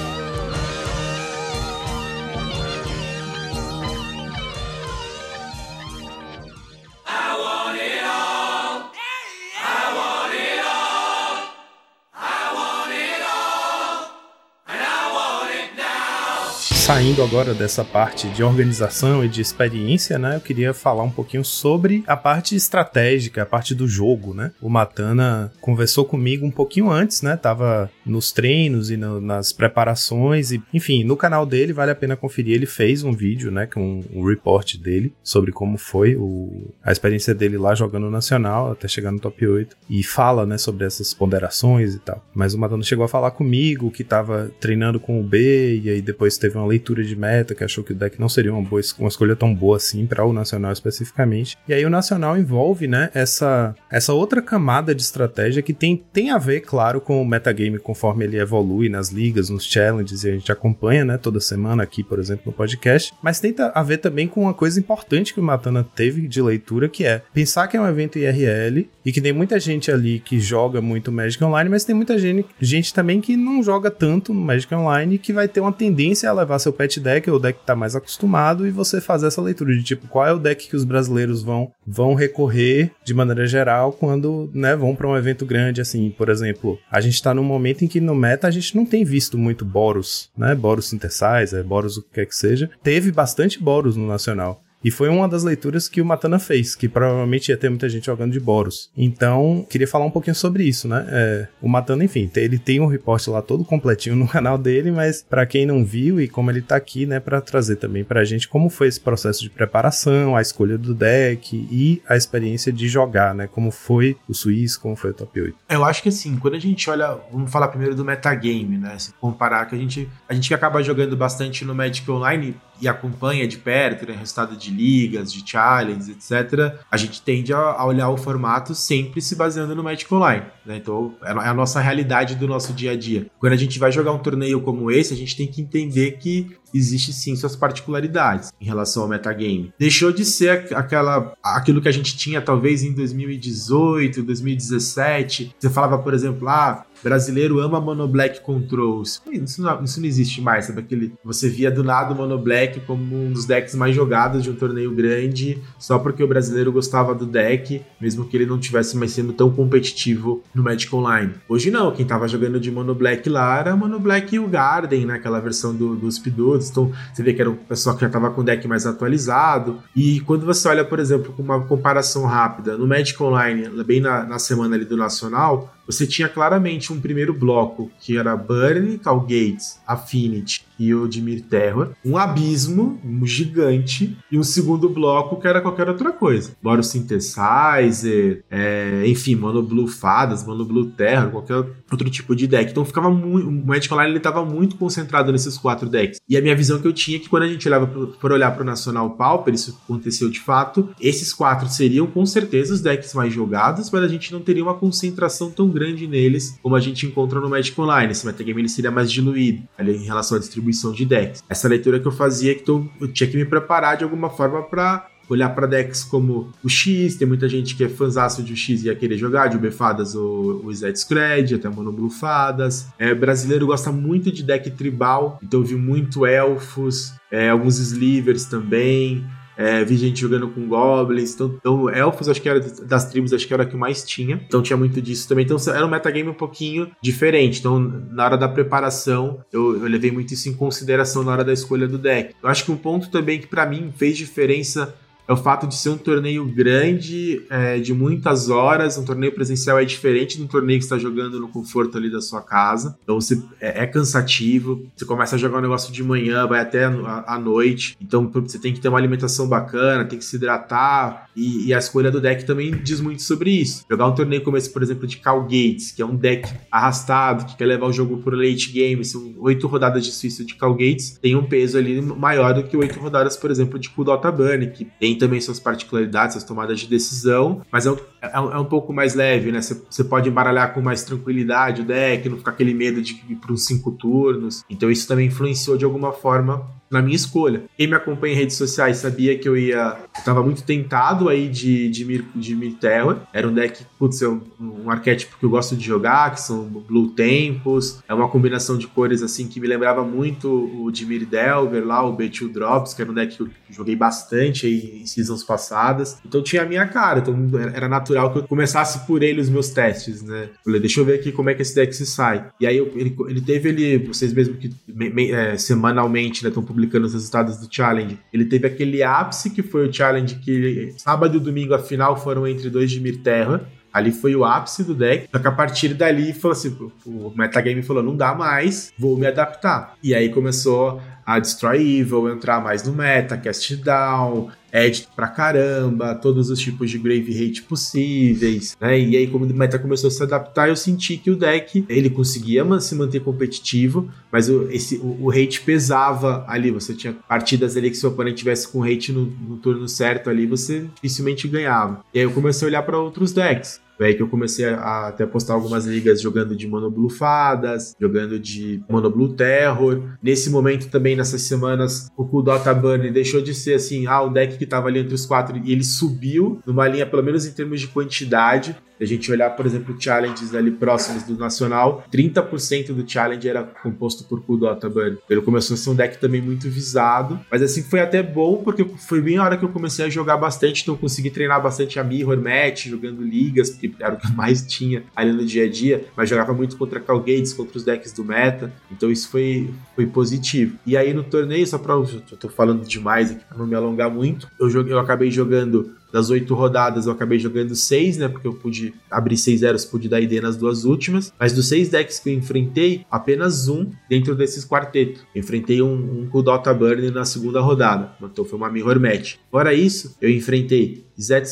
Saindo agora dessa parte de organização e de experiência, né? Eu queria falar um pouquinho sobre a parte estratégica, a parte do jogo, né? O Matana conversou comigo um pouquinho antes, né? Tava nos treinos e no, nas preparações e, enfim, no canal dele vale a pena conferir. Ele fez um vídeo, né? Com um report dele sobre como foi o, a experiência dele lá jogando Nacional até chegar no top 8 e fala, né? Sobre essas ponderações e tal. Mas o Matana chegou a falar comigo que tava treinando com o B e aí depois teve uma leitura leitura de meta, que achou que o deck não seria uma, boa, uma escolha tão boa assim para o Nacional especificamente. E aí o Nacional envolve, né, essa, essa outra camada de estratégia que tem, tem a ver, claro, com o metagame conforme ele evolui nas ligas, nos challenges, e a gente acompanha, né, toda semana aqui, por exemplo, no podcast, mas tem a ver também com uma coisa importante que o Matana teve de leitura, que é pensar que é um evento IRL e que tem muita gente ali que joga muito Magic Online, mas tem muita gente, gente também que não joga tanto no Magic Online que vai ter uma tendência a levar seu seu pet deck, ou o deck que tá mais acostumado, e você fazer essa leitura de tipo, qual é o deck que os brasileiros vão, vão recorrer de maneira geral quando, né, vão para um evento grande, assim, por exemplo, a gente tá num momento em que no meta a gente não tem visto muito Boros, né, Boros Synthesizer, Boros o que quer que seja, teve bastante Boros no Nacional. E foi uma das leituras que o Matana fez, que provavelmente ia ter muita gente jogando de Boros. Então, queria falar um pouquinho sobre isso, né? É, o Matana, enfim, ele tem um report lá todo completinho no canal dele, mas para quem não viu e como ele tá aqui, né, para trazer também pra gente como foi esse processo de preparação, a escolha do deck e a experiência de jogar, né? Como foi o Suíço, como foi o Top 8. Eu acho que assim, quando a gente olha, vamos falar primeiro do metagame, né? Se comparar que a gente, a gente acaba jogando bastante no Magic Online, e acompanha de perto, né, resultado de ligas, de challenges, etc., a gente tende a, olhar o formato sempre se baseando no Magic Online. Né? Então, é, é a nossa realidade do nosso dia a dia. Quando a gente vai jogar um torneio como esse, a gente tem que entender que existe sim suas particularidades em relação ao metagame. Deixou de ser aquela aquilo que a gente tinha talvez em 2018, 2017. Você falava, por exemplo, ah, brasileiro ama Mono Black Controls. Isso não, isso não existe mais, sabe? Aquele, você via do nada o Mono Black como um dos decks mais jogados de um torneio grande, só porque o brasileiro gostava do deck, mesmo que ele não tivesse mais sendo tão competitivo no Magic Online. Hoje não, quem tava jogando de Mono Black lá era Mono Black e o Garden, né? Aquela versão do, do Speedo então você vê que era um pessoal que já estava com o deck mais atualizado. E quando você olha, por exemplo, com uma comparação rápida no Magic Online, bem na, na semana ali do Nacional, você tinha claramente um primeiro bloco que era Burn, Cal Gates, Affinity e o Dimir Terror, um abismo, um gigante, e um segundo bloco que era qualquer outra coisa. Bora o Synthesizer, é, enfim, Mono Blue Fadas, Mono Blue Terror, qualquer outro tipo de deck. Então ficava muito. O Magic Online estava muito concentrado nesses quatro decks. E a minha visão que eu tinha é que quando a gente olhava para olhar para o Nacional Pauper, isso aconteceu de fato, esses quatro seriam com certeza os decks mais jogados, mas a gente não teria uma concentração tão grande neles como a gente encontra no Magic Online. Esse metagame ele seria mais diluído ali, em relação à distribuição de decks. Essa leitura que eu fazia é que eu tinha que me preparar de alguma forma para olhar para decks como o X, tem muita gente que é fãzaço de o X e ia querer jogar, de Ubefadas ou o Zed Scred, até o Mono Fadas. É, brasileiro gosta muito de deck tribal, então eu vi muito elfos, é, alguns slivers também. É, vi gente jogando com goblins, então, então, elfos acho que era das tribos, acho que era a que mais tinha, então tinha muito disso também, então era um metagame um pouquinho diferente, então na hora da preparação eu, eu levei muito isso em consideração na hora da escolha do deck. Eu acho que um ponto também que para mim fez diferença é o fato de ser um torneio grande, é, de muitas horas. Um torneio presencial é diferente de um torneio que está jogando no conforto ali da sua casa. Então você é, é, cansativo. Você começa a jogar um negócio de manhã, vai até a, noite. Então você tem que ter uma alimentação bacana, tem que se hidratar. E, e, a escolha do deck também diz muito sobre isso. Jogar um torneio como esse, por exemplo, de Cal Gates, que é um deck arrastado, que quer levar o jogo pro late game, são oito rodadas de Suíça de Cal Gates, tem um peso ali maior do que oito rodadas, por exemplo, de Kudota Bunny, que tem também suas particularidades, suas tomadas de decisão, mas é um, é, é um pouco mais leve, né? Você pode embaralhar com mais tranquilidade o deck, não ficar aquele medo de ir para uns cinco turnos. Então isso também influenciou de alguma forma na minha escolha. Quem me acompanha em redes sociais sabia que eu ia. Eu tava muito tentado aí de, de, Mir, de Mir Terror. Era um deck, putz, é um, um, arquétipo que eu gosto de jogar, que são Blue Tempos. É uma combinação de cores assim que me lembrava muito o de Mir Delver lá, o B2 Drops, que era um deck que eu joguei bastante aí em seasons passadas. Então tinha a minha cara, então era natural que eu começasse por ele os meus testes, né? Falei, deixa eu ver aqui como é que esse deck se sai. E aí eu, ele, ele teve ele, vocês mesmo que me, me, é, semanalmente, né, estão publicando publicando os resultados do challenge. Ele teve aquele ápice que foi o challenge que sábado e domingo a final foram entre dois de Mirterra. Ali foi o ápice do deck. Só que a partir dali, falou assim, o metagame falou: não dá mais, vou me adaptar. E aí começou a Destroy Evil, entrar mais no meta, Cast Down, Edge pra caramba, todos os tipos de Grave Hate possíveis, né? E aí, como o meta começou a se adaptar, eu senti que o deck, ele conseguia se manter competitivo, mas o, esse, o, o hate pesava ali, você tinha partidas ali que se oponente tivesse com hate no, no turno certo ali, você dificilmente ganhava. E aí eu comecei a olhar para outros decks. Foi aí que eu comecei a, até postar algumas ligas jogando de Monoblue Fadas, jogando de Monoblue Terror. Nesse momento também, nessas semanas, o Cool Dota Burn deixou de ser assim, ah, o deck que tava ali entre os quatro e ele subiu numa linha, pelo menos em termos de quantidade, a gente olhar, por exemplo, challenges ali próximos do Nacional, 30% do challenge era composto por Kudota Burn. Ele começou a ser um deck também muito visado, mas assim foi até bom porque foi bem a hora que eu comecei a jogar bastante, então eu consegui treinar bastante a Mirror Match, jogando ligas, porque era o que mais tinha ali no dia a dia, mas jogava muito contra Cal Gates, contra os decks do meta, então isso foi, foi positivo. E aí no torneio, só pra. Eu tô falando demais aqui pra não me alongar muito, eu, joguei, eu acabei jogando das oito rodadas eu acabei jogando seis, né? Porque eu pude abrir seis zeros, pude dar ID nas duas últimas. Mas dos seis decks que eu enfrentei, apenas um dentro desses quartetos. enfrentei um, um com Dota Burn na segunda rodada. Então foi uma mirror match. Fora isso, eu enfrentei Zed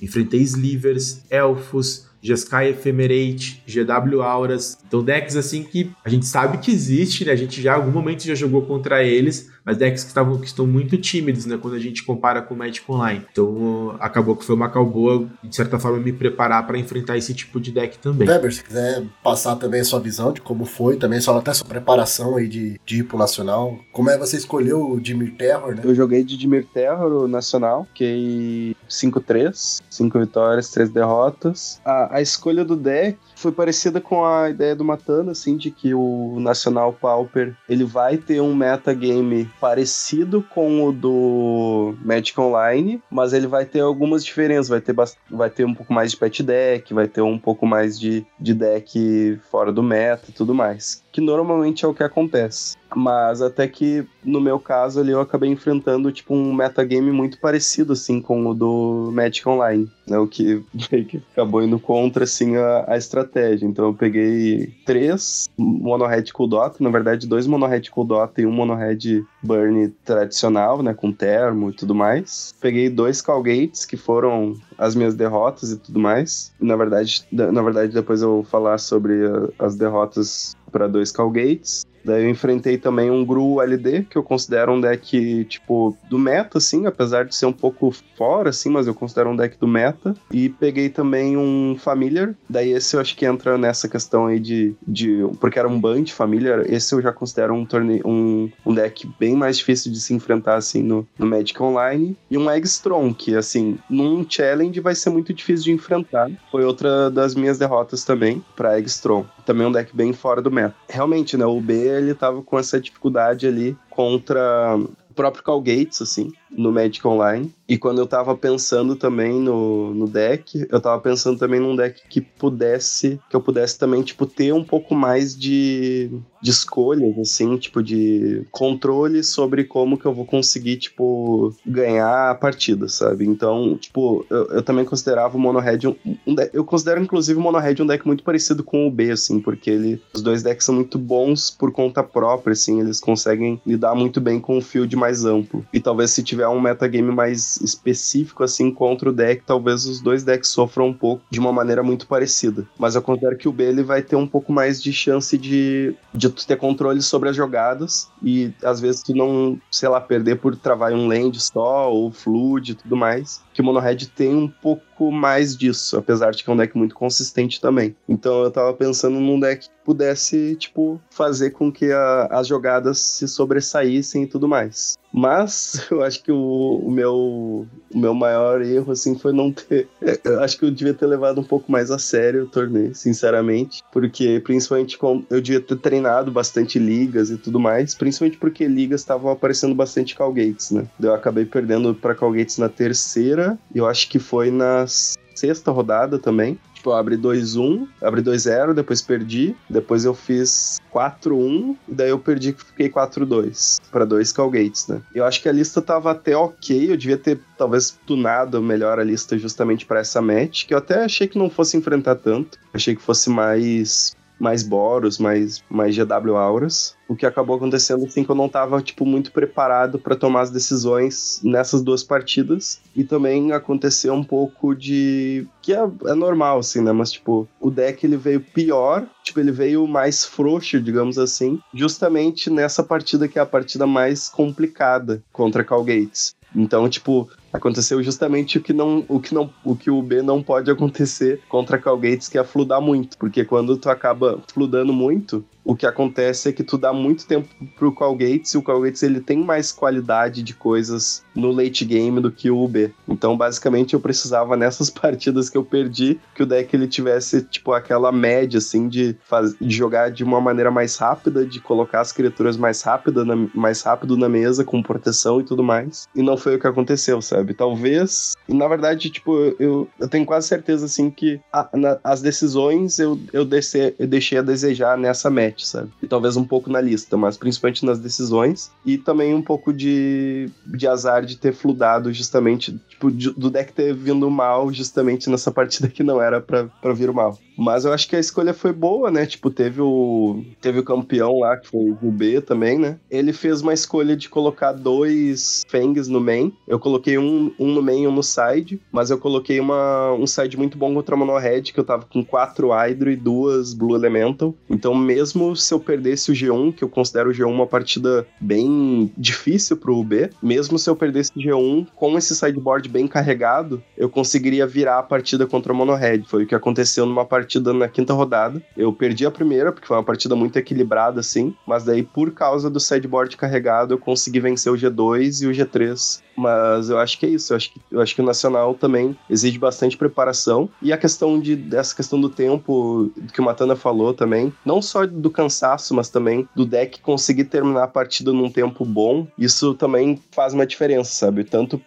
enfrentei Slivers, Elfos, Jeskai Ephemerate, GW Auras. Então decks assim que a gente sabe que existe, né? A gente já em algum momento já jogou contra eles, mas decks que, tavam, que estão muito tímidos, né? Quando a gente compara com o Magic Online. Então acabou que foi uma cal boa, de certa forma, me preparar para enfrentar esse tipo de deck também. Weber, se quiser passar também a sua visão de como foi, também só até sua preparação aí de, de ir pro Nacional. Como é que você escolheu o Dimir Terror, né? Eu joguei de Dimir Terror, o Nacional, fiquei 5-3, 5 vitórias, 3 derrotas. A, a escolha do deck foi parecida com a ideia do Matana, assim, de que o Nacional Pauper ele vai ter um metagame parecido com o do Magic Online, mas ele vai ter algumas diferenças. Vai ter, vai ter um pouco mais de pet deck, vai ter um pouco mais de, de deck fora do meta e tudo mais. Que normalmente é o que acontece. Mas até que, no meu caso ali, eu acabei enfrentando, tipo, um metagame muito parecido, assim, com o do Magic Online, né? O que que acabou indo contra, assim, a, a estratégia. Então eu peguei três monohead cool dot, na verdade, dois monohead cool dot e um monohead burn tradicional, né? Com termo e tudo mais. Peguei dois Calgates, que foram as minhas derrotas e tudo mais. Na verdade, na verdade depois eu vou falar sobre as derrotas para dois Calgates. Daí eu enfrentei também um Gru LD, que eu considero um deck, tipo, do meta, assim, apesar de ser um pouco fora, assim, mas eu considero um deck do meta. E peguei também um Familiar, daí esse eu acho que entra nessa questão aí de. de porque era um Band Familiar, esse eu já considero um torneio, um, um deck bem mais difícil de se enfrentar, assim, no, no Magic Online. E um Eggstrom, que, assim, num challenge vai ser muito difícil de enfrentar. Foi outra das minhas derrotas também para Eggstrom. Também um deck bem fora do meta. Realmente, né, o B ele tava com essa dificuldade ali contra próprio Call Gates, assim, no Magic Online. E quando eu tava pensando também no, no deck, eu tava pensando também num deck que pudesse, que eu pudesse também, tipo, ter um pouco mais de, de escolhas, assim, tipo, de controle sobre como que eu vou conseguir, tipo, ganhar a partida, sabe? Então, tipo, eu, eu também considerava o Mono Red um, um deck, eu considero inclusive o Mono Red um deck muito parecido com o B, assim, porque ele, os dois decks são muito bons por conta própria, assim, eles conseguem lidar muito bem com o field mais amplo. E talvez se tiver um metagame mais específico, assim, contra o deck, talvez os dois decks sofram um pouco de uma maneira muito parecida. Mas eu considero que o B ele vai ter um pouco mais de chance de, de tu ter controle sobre as jogadas e às vezes tu não, sei lá, perder por travar um land só ou flood e tudo mais. Que o tem um pouco mais disso, apesar de que é um deck muito consistente também. Então eu tava pensando num deck que pudesse, tipo, fazer com que a, as jogadas se sobressaíssem e tudo mais. Mas eu acho que o, o, meu, o meu maior erro, assim, foi não ter. Eu acho que eu devia ter levado um pouco mais a sério o torneio, sinceramente. Porque, principalmente, com, eu devia ter treinado bastante ligas e tudo mais. Principalmente porque ligas estavam aparecendo bastante Calgates, né? Eu acabei perdendo para Calgates na terceira. E eu acho que foi na sexta rodada também. Tipo, eu abri 2-1, abri 2-0, depois perdi. Depois eu fiz 4-1, e daí eu perdi que fiquei 4-2 para dois Calgates, né? Eu acho que a lista tava até ok, eu devia ter talvez tunado melhor a lista justamente para essa match, que eu até achei que não fosse enfrentar tanto. Achei que fosse mais mais Boros, mais, mais GW Auras. O que acabou acontecendo assim que eu não estava tipo muito preparado para tomar as decisões nessas duas partidas e também aconteceu um pouco de que é, é, normal assim, né, mas tipo, o deck ele veio pior, tipo, ele veio mais frouxo, digamos assim, justamente nessa partida que é a partida mais complicada contra Calgates. Então, tipo, aconteceu justamente o que não o que não o que o B não pode acontecer contra Calgates, que é fludar muito, porque quando tu acaba fludando muito, o que acontece é que tu dá muito tempo pro Call Gates e o Call Gates ele tem mais qualidade de coisas no late game do que o UB. Então, basicamente, eu precisava nessas partidas que eu perdi que o deck ele tivesse tipo aquela média assim de, faz... de jogar de uma maneira mais rápida, de colocar as criaturas mais rápida na... mais rápido na mesa com proteção e tudo mais. E não foi o que aconteceu, sabe? Talvez, e na verdade, tipo, eu, eu tenho quase certeza assim que a, na, as decisões eu eu, descer, eu deixei a desejar nessa match sabe? E talvez um pouco na lista, mas principalmente nas decisões. E também um pouco de, de azar de ter fludado justamente, tipo, do deck ter vindo mal justamente nessa partida que não era para vir mal. Mas eu acho que a escolha foi boa, né? Tipo, teve o, teve o campeão lá, que foi o B também, né? Ele fez uma escolha de colocar dois Fangs no main. Eu coloquei um, um no main e um no side, mas eu coloquei uma, um side muito bom contra a Mono Red, que eu tava com quatro Hydro e duas Blue Elemental. Então, mesmo se eu perdesse o G1, que eu considero o G1 uma partida bem difícil pro B, mesmo se eu perdesse o G1 com esse sideboard bem carregado, eu conseguiria virar a partida contra a Mono Red. Foi o que aconteceu numa partida na quinta rodada. Eu perdi a primeira, porque foi uma partida muito equilibrada, assim. Mas daí, por causa do sideboard carregado, eu consegui vencer o G2 e o G3 mas eu acho que é isso. Eu acho que, eu acho que o Nacional também exige bastante preparação. E a questão de, dessa questão do tempo, que o Matana falou também, não só do cansaço, mas também do deck conseguir terminar a partida num tempo bom, isso também faz uma diferença, sabe? Tanto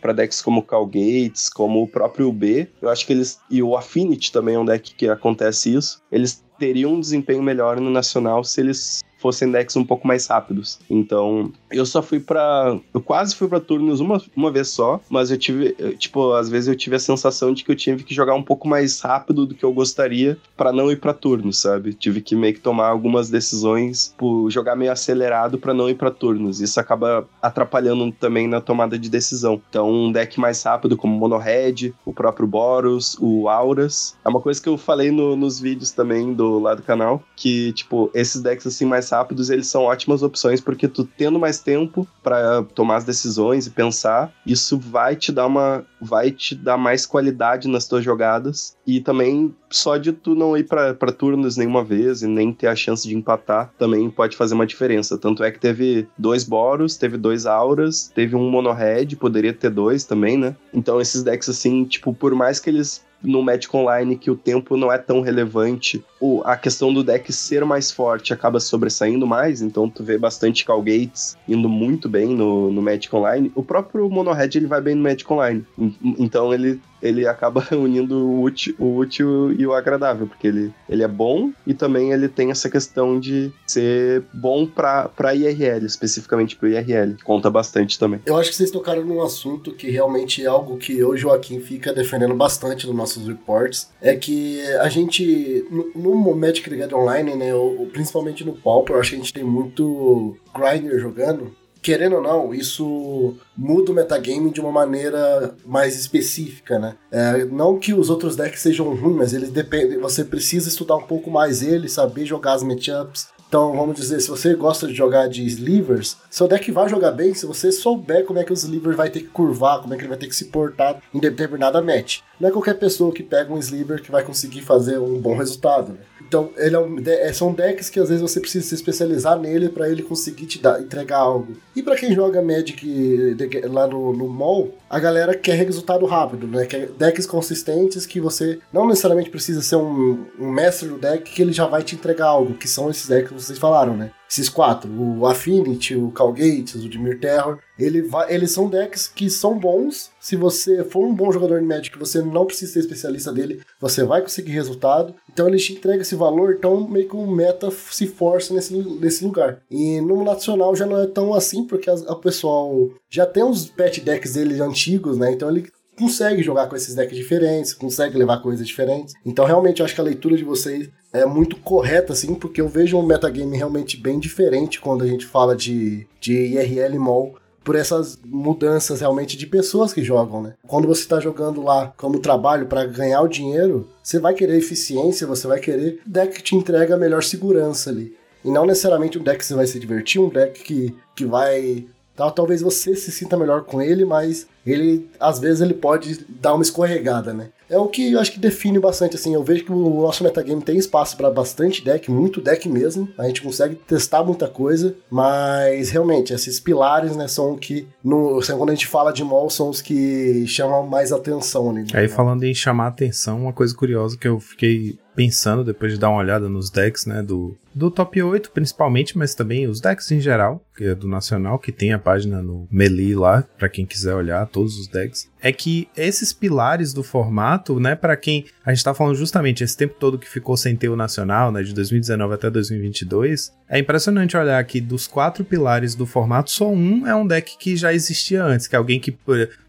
para decks como o Calgates, como o próprio UB. Eu acho que eles. E o Affinity também é um deck que acontece isso. Eles teriam um desempenho melhor no Nacional se eles fossem decks um pouco mais rápidos. Então, eu só fui para Eu quase fui para turnos uma, uma vez só, mas eu tive. tipo, às vezes eu tive a sensação de que eu tive que jogar um pouco mais rápido do que eu gostaria para não ir para turnos, sabe? Tive que meio que tomar algumas decisões, por jogar meio acelerado para não ir para turnos. Isso acaba atrapalhando também na tomada de decisão. Então, um deck mais rápido, como Mono Red, o próprio Boros, o Auras. É uma coisa que eu falei no, nos vídeos também do lado do canal, que, tipo, esses decks assim mais rápidos, eles são ótimas opções, porque tu tendo mais tempo para tomar as decisões e pensar, isso vai te dar uma vai te dar mais qualidade nas tuas jogadas e também só de tu não ir para turnos nenhuma vez e nem ter a chance de empatar também pode fazer uma diferença. Tanto é que teve dois Boros, teve dois Auras, teve um Mono Red, poderia ter dois também, né? Então esses decks assim, tipo, por mais que eles no Magic Online que o tempo não é tão relevante, o, a questão do deck ser mais forte acaba sobressaindo mais, então tu vê bastante Calgates indo muito bem no, no Magic Online. O próprio Mono Red ele vai bem no Magic Online, então ele ele acaba unindo o útil, o útil e o agradável, porque ele, ele é bom e também ele tem essa questão de ser bom para IRL, especificamente para IRL. Conta bastante também. Eu acho que vocês tocaram num assunto que realmente é algo que eu Joaquim fica defendendo bastante nos nossos reports, é que a gente, no, no Magic the Online, né, principalmente no Pauper, eu acho que a gente tem muito grinder jogando, querendo ou não, isso muda o metagame de uma maneira mais específica, né? É, não que os outros decks sejam ruins, mas eles dependem. Você precisa estudar um pouco mais ele, saber jogar as matchups, então, vamos dizer, se você gosta de jogar de slivers, seu deck vai jogar bem se você souber como é que o sliver vai ter que curvar, como é que ele vai ter que se portar em determinada match. Não é qualquer pessoa que pega um sliver que vai conseguir fazer um bom resultado. Né? Então, ele é um, é, são decks que às vezes você precisa se especializar nele para ele conseguir te dar, entregar algo. E para quem joga Magic lá no, no mall, a galera quer resultado rápido, né? Quer decks consistentes que você não necessariamente precisa ser um, um mestre do deck que ele já vai te entregar algo, que são esses decks que vocês falaram, né? Esses quatro, o Affinity, o Calgates, o Dimir Terror, ele vai, eles são decks que são bons. Se você for um bom jogador de Magic, você não precisa ser especialista dele, você vai conseguir resultado. Então ele te entrega esse valor, então meio que o meta se força nesse, nesse lugar. E no nacional já não é tão assim, porque o pessoal já tem uns pet decks dele antigos, né? Então ele consegue jogar com esses decks diferentes, consegue levar coisas diferentes. Então, realmente, eu acho que a leitura de vocês é muito correta, assim, porque eu vejo um metagame realmente bem diferente quando a gente fala de, de IRL mall por essas mudanças realmente de pessoas que jogam, né? Quando você está jogando lá como trabalho para ganhar o dinheiro, você vai querer eficiência, você vai querer deck que te entrega a melhor segurança ali. E não necessariamente um deck que você vai se divertir, um deck que, que vai Tal, talvez você se sinta melhor com ele, mas ele às vezes ele pode dar uma escorregada, né? É o que eu acho que define bastante assim. Eu vejo que o nosso metagame tem espaço para bastante deck, muito deck mesmo. A gente consegue testar muita coisa, mas realmente esses pilares, né, são o que no, quando a gente fala de mall são os que chamam mais atenção, né? Aí falando em chamar atenção, uma coisa curiosa que eu fiquei pensando depois de dar uma olhada nos decks, né, do, do top 8 principalmente, mas também os decks em geral, que é do Nacional, que tem a página no Melee lá, para quem quiser olhar todos os decks, é que esses pilares do formato, né, para quem a gente tá falando justamente esse tempo todo que ficou sem ter o Nacional, né, de 2019 até 2022, é impressionante olhar que dos quatro pilares do formato, só um é um deck que já existia antes, que é alguém que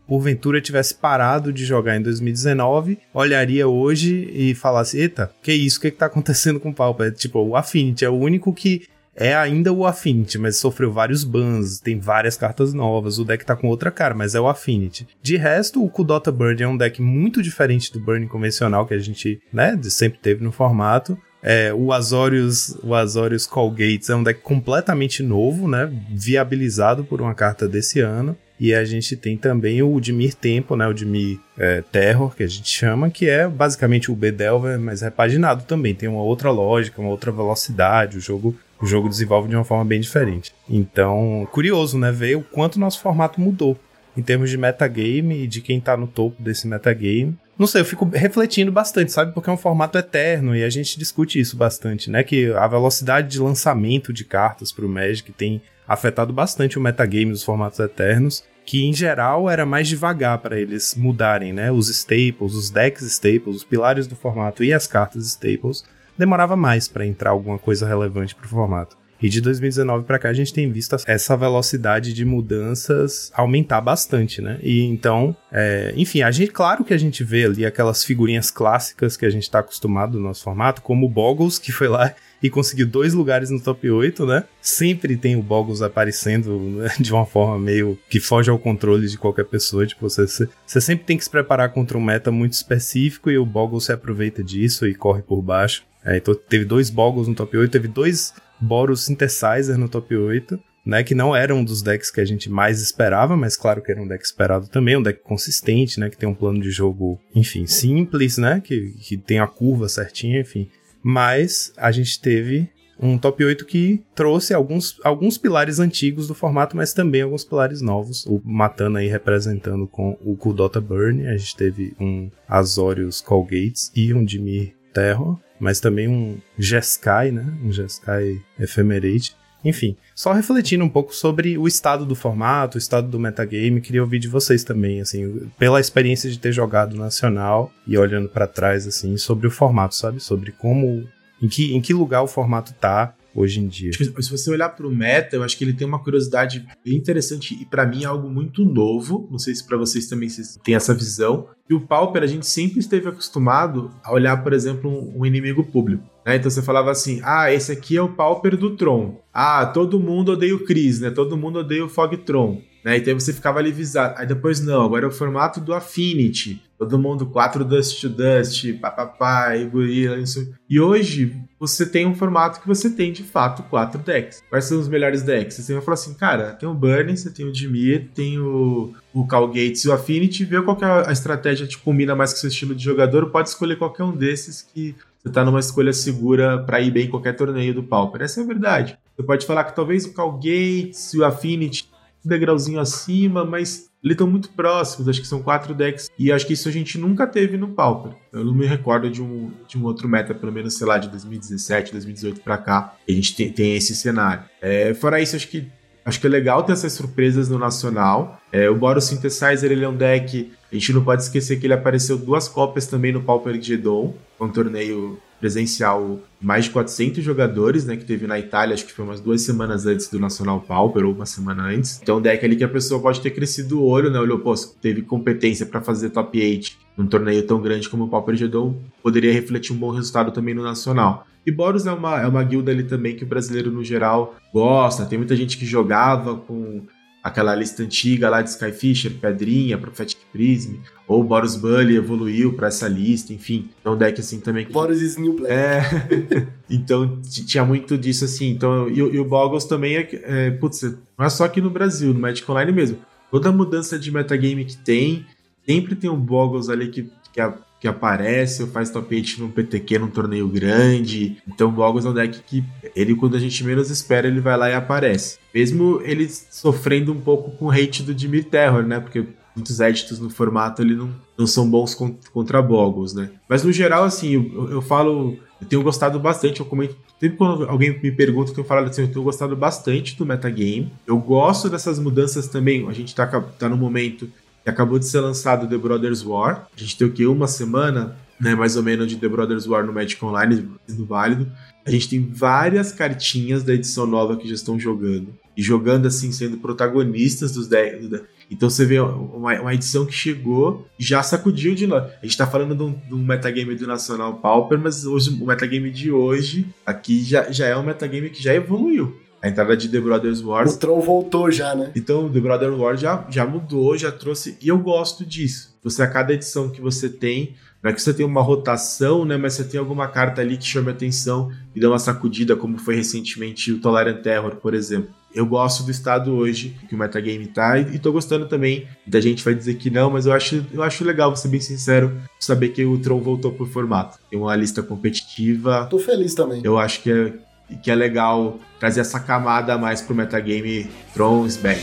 porventura tivesse parado de jogar em 2019, olharia hoje e falasse: Eita, que isso? O que, que tá acontecendo com o Pauper? Tipo, o Affinity é o único que é ainda o Affinity, mas sofreu vários bans, tem várias cartas novas, o deck tá com outra cara, mas é o Affinity. De resto, o Kudota Burn é um deck muito diferente do Burn convencional que a gente, né, sempre teve no formato. É, o Azorius, o Azorius Colgates é um deck completamente novo, né, viabilizado por uma carta desse ano. E a gente tem também o Dimir Tempo, né? O Dimir é, Terror, que a gente chama, que é basicamente o B-Delver, mas repaginado também. Tem uma outra lógica, uma outra velocidade. O jogo, o jogo desenvolve de uma forma bem diferente. Então, curioso, né? Ver o quanto nosso formato mudou em termos de metagame e de quem tá no topo desse metagame. Não sei, eu fico refletindo bastante, sabe? Porque é um formato eterno e a gente discute isso bastante, né? Que a velocidade de lançamento de cartas pro Magic tem afetado bastante o metagame dos formatos eternos, que em geral era mais devagar para eles mudarem, né? Os staples, os decks staples, os pilares do formato e as cartas staples, demorava mais para entrar alguma coisa relevante para o formato. E de 2019 para cá a gente tem visto essa velocidade de mudanças aumentar bastante, né? E então, é, enfim, a gente, claro que a gente vê ali aquelas figurinhas clássicas que a gente está acostumado no nosso formato, como o Boggles, que foi lá e conseguiu dois lugares no top 8, né? Sempre tem o Boggles aparecendo né? de uma forma meio que foge ao controle de qualquer pessoa. Tipo, você, você sempre tem que se preparar contra um meta muito específico e o Boggles se aproveita disso e corre por baixo. É, então teve dois Boggles no top 8, teve dois Boros Synthesizer no top 8. Né, que não era um dos decks que a gente mais esperava, mas claro que era um deck esperado também, um deck consistente, né, que tem um plano de jogo, enfim, simples, né, que, que tem a curva certinha, enfim. Mas a gente teve um top 8 que trouxe alguns, alguns pilares antigos do formato, mas também alguns pilares novos. O Matana aí representando com o Kudota Burn, a gente teve um Azorius Colgates e um Dimir Terror, mas também um Jeskai, né? Um Jeskai Ephemerate. Enfim, só refletindo um pouco sobre o estado do formato, o estado do metagame, queria ouvir de vocês também, assim, pela experiência de ter jogado nacional e olhando para trás, assim, sobre o formato, sabe? Sobre como, em que, em que lugar o formato tá hoje em dia. Se você olhar para o meta, eu acho que ele tem uma curiosidade bem interessante e para mim é algo muito novo. Não sei se para vocês também têm essa visão. E o Pauper, a gente sempre esteve acostumado a olhar, por exemplo, um, inimigo público. Né? Então você falava assim: ah, esse aqui é o Pauper do Tron. Ah, todo mundo odeia o Chris, né? Todo mundo odeia o Fogtron. Né? Então você ficava ali visado. Aí depois não, agora é o formato do Affinity. Todo mundo 4 Dust to Dust, papapá, gorila, isso. E hoje você tem um formato que você tem de fato quatro decks. Quais são os melhores decks? Você vai falar assim, cara, tem o Burning, você tem o Dimir, tem o, o Calgates e o Affinity, vê qual que é a estratégia que combina mais com o seu estilo de jogador, pode escolher qualquer um desses que você tá numa escolha segura para ir bem em qualquer torneio do Pauper. Essa é a verdade. Você pode falar que talvez o Calgates e o Affinity degrauzinho acima, mas eles estão muito próximos, acho que são quatro decks, e acho que isso a gente nunca teve no Pauper. Eu não me recordo de um, de um outro meta, pelo menos, sei lá, de 2017, 2018 para cá, a gente tem, tem esse cenário. É, fora isso, acho que Acho que é legal ter essas surpresas no Nacional. É, o Boros Synthesizer ele é um deck. A gente não pode esquecer que ele apareceu duas cópias também no Pauper Gedon, um torneio presencial mais de 400 jogadores, né, que teve na Itália, acho que foi umas duas semanas antes do Nacional Pauper, ou uma semana antes. Então, deck ali que a pessoa pode ter crescido o olho, né, olhou, pô, teve competência para fazer top 8 num torneio tão grande como o Pauper Gedon, poderia refletir um bom resultado também no Nacional. E Boros é uma, é uma guilda ali também que o brasileiro, no geral, gosta. Tem muita gente que jogava com aquela lista antiga lá de Skyfisher, Pedrinha, Prophetic Prism, ou Boros Bully evoluiu para essa lista, enfim. É um deck assim também. Que... Boros is New Black. É. então tinha muito disso assim. Então, e, e o Boggles também é, é. Putz, não é só aqui no Brasil, no Magic Online mesmo. Toda mudança de metagame que tem, sempre tem um Boggles ali que, que a que aparece ou faz 8 num PTQ, num torneio grande. Então o Boggles é um deck que ele, quando a gente menos espera, ele vai lá e aparece. Mesmo ele sofrendo um pouco com o hate do Dimir Terror, né? Porque muitos éditos no formato ele não, não são bons contra Boggles, né? Mas no geral, assim, eu, eu falo. Eu tenho gostado bastante, eu comento. Sempre quando alguém me pergunta, eu tenho falado assim, eu tenho gostado bastante do metagame. Eu gosto dessas mudanças também. A gente tá, tá no momento acabou de ser lançado The Brothers War. A gente tem o que? Uma semana, né, mais ou menos, de The Brothers War no Magic Online, sendo válido. A gente tem várias cartinhas da edição nova que já estão jogando. E jogando assim, sendo protagonistas dos decks. Então você vê uma, uma, edição que chegou e já sacudiu de nós. A gente tá falando de um, de um, metagame do Nacional Pauper, mas hoje, o metagame de hoje aqui já, já é um metagame que já evoluiu a entrada de The Brothers Wars. O Tron voltou já, né? Então, The Brothers Wars já, já mudou, já trouxe. E eu gosto disso. Você, a cada edição que você tem, não é que você tem uma rotação, né? Mas você tem alguma carta ali que chama atenção e dá uma sacudida, como foi recentemente o Tolerant Terror, por exemplo. Eu gosto do estado hoje que o metagame tá e, e tô gostando também. Da gente vai dizer que não, mas eu acho, eu acho legal, vou ser bem sincero, saber que o Tron voltou pro formato. Tem uma lista competitiva. Tô feliz também. Eu acho que é, que é legal trazer essa camada a mais pro metagame Thrones Back.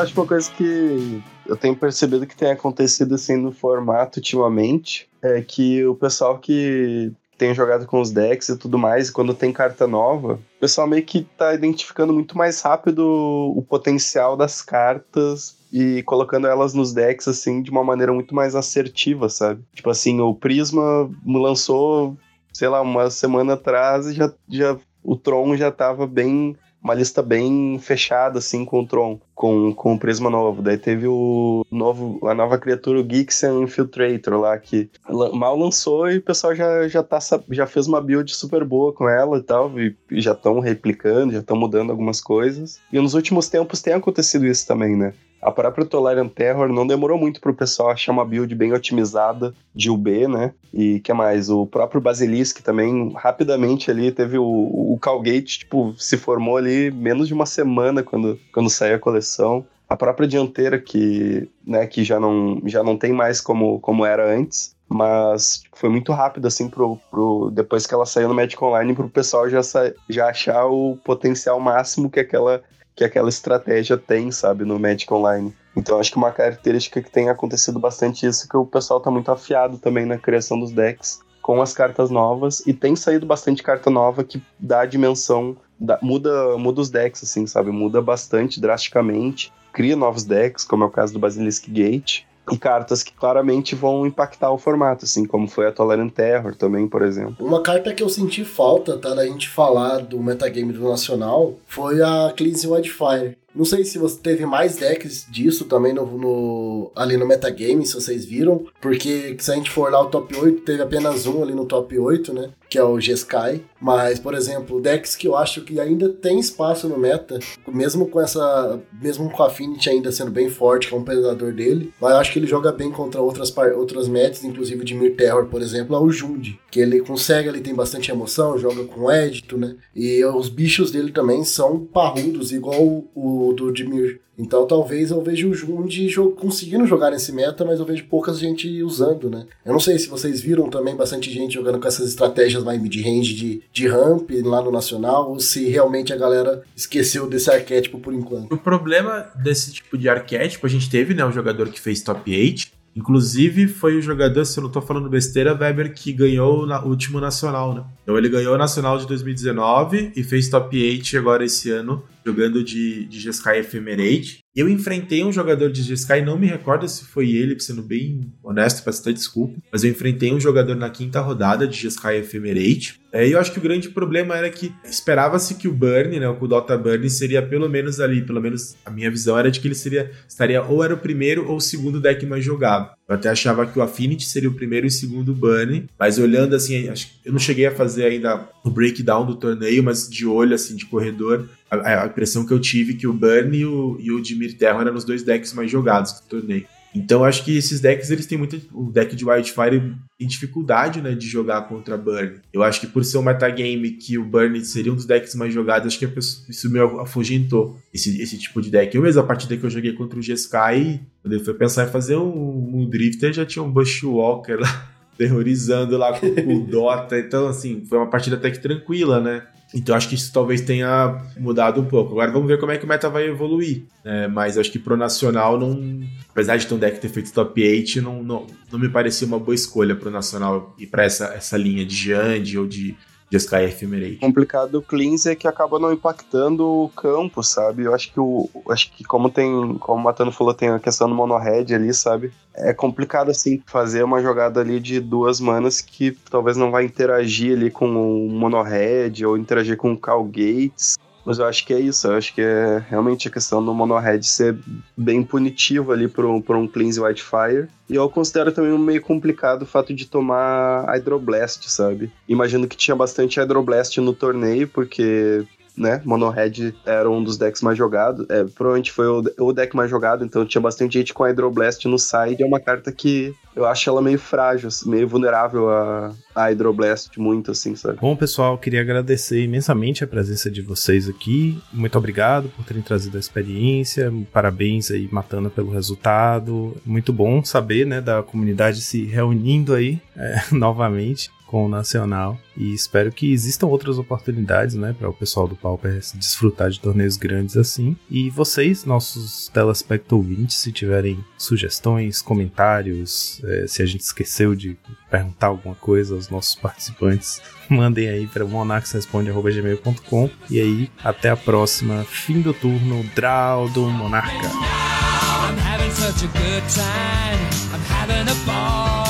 Acho uma coisa que eu tenho percebido que tem acontecido assim no formato ultimamente é que o pessoal que tem jogado com os decks e tudo mais, quando tem carta nova, o pessoal meio que tá identificando muito mais rápido o potencial das cartas e colocando elas nos decks assim de uma maneira muito mais assertiva, sabe? Tipo assim, o Prisma lançou, sei lá, uma semana atrás e já, já o Tron já tava bem uma lista bem fechada, assim, com o Tron, com, com o Prisma novo. Daí teve o novo, a nova criatura, o Gixen Infiltrator lá, que mal lançou e o pessoal já, já, tá, já fez uma build super boa com ela e tal, e, já estão replicando, já estão mudando algumas coisas. E nos últimos tempos tem acontecido isso também, né? A própria Tolarian Terror não demorou muito pro pessoal achar uma build bem otimizada de UB, né? E que mais? O próprio Basilisk também, rapidamente ali, teve o, o Calgate, tipo, se formou ali menos de uma semana quando, quando saiu a coleção. A própria dianteira que, né, que já não, já não tem mais como, como era antes mas foi muito rápido, assim, pro, pro, depois que ela saiu no Magic Online, pro pessoal já, já achar o potencial máximo que aquela, que aquela estratégia tem, sabe, no Magic Online. Então acho que uma característica que tem acontecido bastante isso, que o pessoal tá muito afiado também na criação dos decks com as cartas novas, e tem saído bastante carta nova que dá a dimensão, dá, muda, muda os decks, assim, sabe, muda bastante, drasticamente, cria novos decks, como é o caso do Basilisk Gate, e cartas que claramente vão impactar o formato, assim, como foi a Tolerant Terror também, por exemplo. Uma carta que eu senti falta, tá, da gente falar do metagame do Nacional, foi a Cleansing Wildfire. Não sei se você teve mais decks disso também no, no, ali no metagame, se vocês viram, porque se a gente for lá o top 8, teve apenas um ali no top 8, né? Que é o G-Sky. Mas, por exemplo, decks que eu acho que ainda tem espaço no meta, mesmo com essa. Mesmo com a Affinity ainda sendo bem forte, que é um predador dele, mas eu acho que ele joga bem contra outras, outras metas, inclusive de Mir Terror, por exemplo, é o Jund. Que ele consegue, ele tem bastante emoção, joga com Edito, né? E os bichos dele também são parrudos, igual o do Dimir. Então talvez eu veja o Jund conseguindo jogar nesse meta, mas eu vejo pouca gente usando, né? Eu não sei se vocês viram também bastante gente jogando com essas estratégias mais mid-range de, de ramp lá no Nacional, ou se realmente a galera esqueceu desse arquétipo por enquanto. O problema desse tipo de arquétipo, a gente teve, né, um jogador que fez top 8, Inclusive, foi o jogador, se eu não tô falando besteira, Weber, que ganhou o último Nacional, né? Então ele ganhou o Nacional de 2019 e fez top 8 agora esse ano, jogando de, de Jeskai Ephemerate. Eu enfrentei um jogador de Jeskai, não me recordo se foi ele, sendo bem honesto, peço até desculpa, mas eu enfrentei um jogador na quinta rodada de Jeskai Ephemerate. É, e eu acho que o grande problema era que esperava-se que o Burn, né, o Dota Burn, seria pelo menos ali, pelo menos a minha visão era de que ele seria, estaria ou era o primeiro ou o segundo deck mais jogado. Eu até achava que o Affinity seria o primeiro e segundo Burn, mas olhando assim, eu não cheguei a fazer ainda o breakdown do torneio, mas de olho, assim, de corredor, a, a impressão que eu tive é que o Burn e o, e o Dimir Terra eram os dois decks mais jogados do torneio. Então acho que esses decks eles têm muito. O deck de Wildfire tem dificuldade né, de jogar contra Burn. Eu acho que por ser um metagame que o Burn seria um dos decks mais jogados, acho que pessoa, isso me afugentou esse, esse tipo de deck. Eu mesmo, a partida que eu joguei contra o G-Sky, quando eu fui pensar em fazer um, um Drifter, já tinha um Bushwalker lá terrorizando lá com o Dota. Então, assim, foi uma partida até que tranquila, né? Então acho que isso talvez tenha mudado um pouco. Agora vamos ver como é que o meta vai evoluir. Né? Mas acho que pro Nacional, não, apesar de ter um deck ter feito top 8, não, não, não me parecia uma boa escolha pro Nacional ir pra essa, essa linha de Jand ou de de Sky Ephemerate. Complicado do Cleans é que acaba não impactando o campo, sabe? Eu acho que o. Acho que como tem. Como o Matano falou, tem a questão do mono-red ali, sabe? É complicado assim fazer uma jogada ali de duas manas que talvez não vai interagir ali com o mono-red ou interagir com o Cal Gates. Mas eu acho que é isso, eu acho que é realmente a questão do Monohead ser bem punitivo ali para um, um Cleanse Whitefire. E eu considero também meio complicado o fato de tomar Hydroblast, sabe? Imagino que tinha bastante Hydroblast no torneio, porque né? Monohead era um dos decks mais jogados. É, provavelmente foi o, o, deck mais jogado, então tinha bastante gente com Hydroblast no side. É uma carta que eu acho ela meio frágil, assim, meio vulnerável a, a Hydroblast, muito assim, sabe? Bom, pessoal, queria agradecer imensamente a presença de vocês aqui. Muito obrigado por terem trazido a experiência. Parabéns aí, Matando, pelo resultado. Muito bom saber, né, da comunidade se reunindo aí é, novamente com o Nacional e espero que existam outras oportunidades, né, para o pessoal do Pauper desfrutar de torneios grandes assim. E vocês, nossos telespecto ouvintes, se tiverem sugestões, comentários, é, se a gente esqueceu de perguntar alguma coisa aos nossos participantes, mandem aí para monaxresponde@gmail.com e aí até a próxima. Fim do turno, Draw do Monarca. I'm having such a good time. I'm having a ball.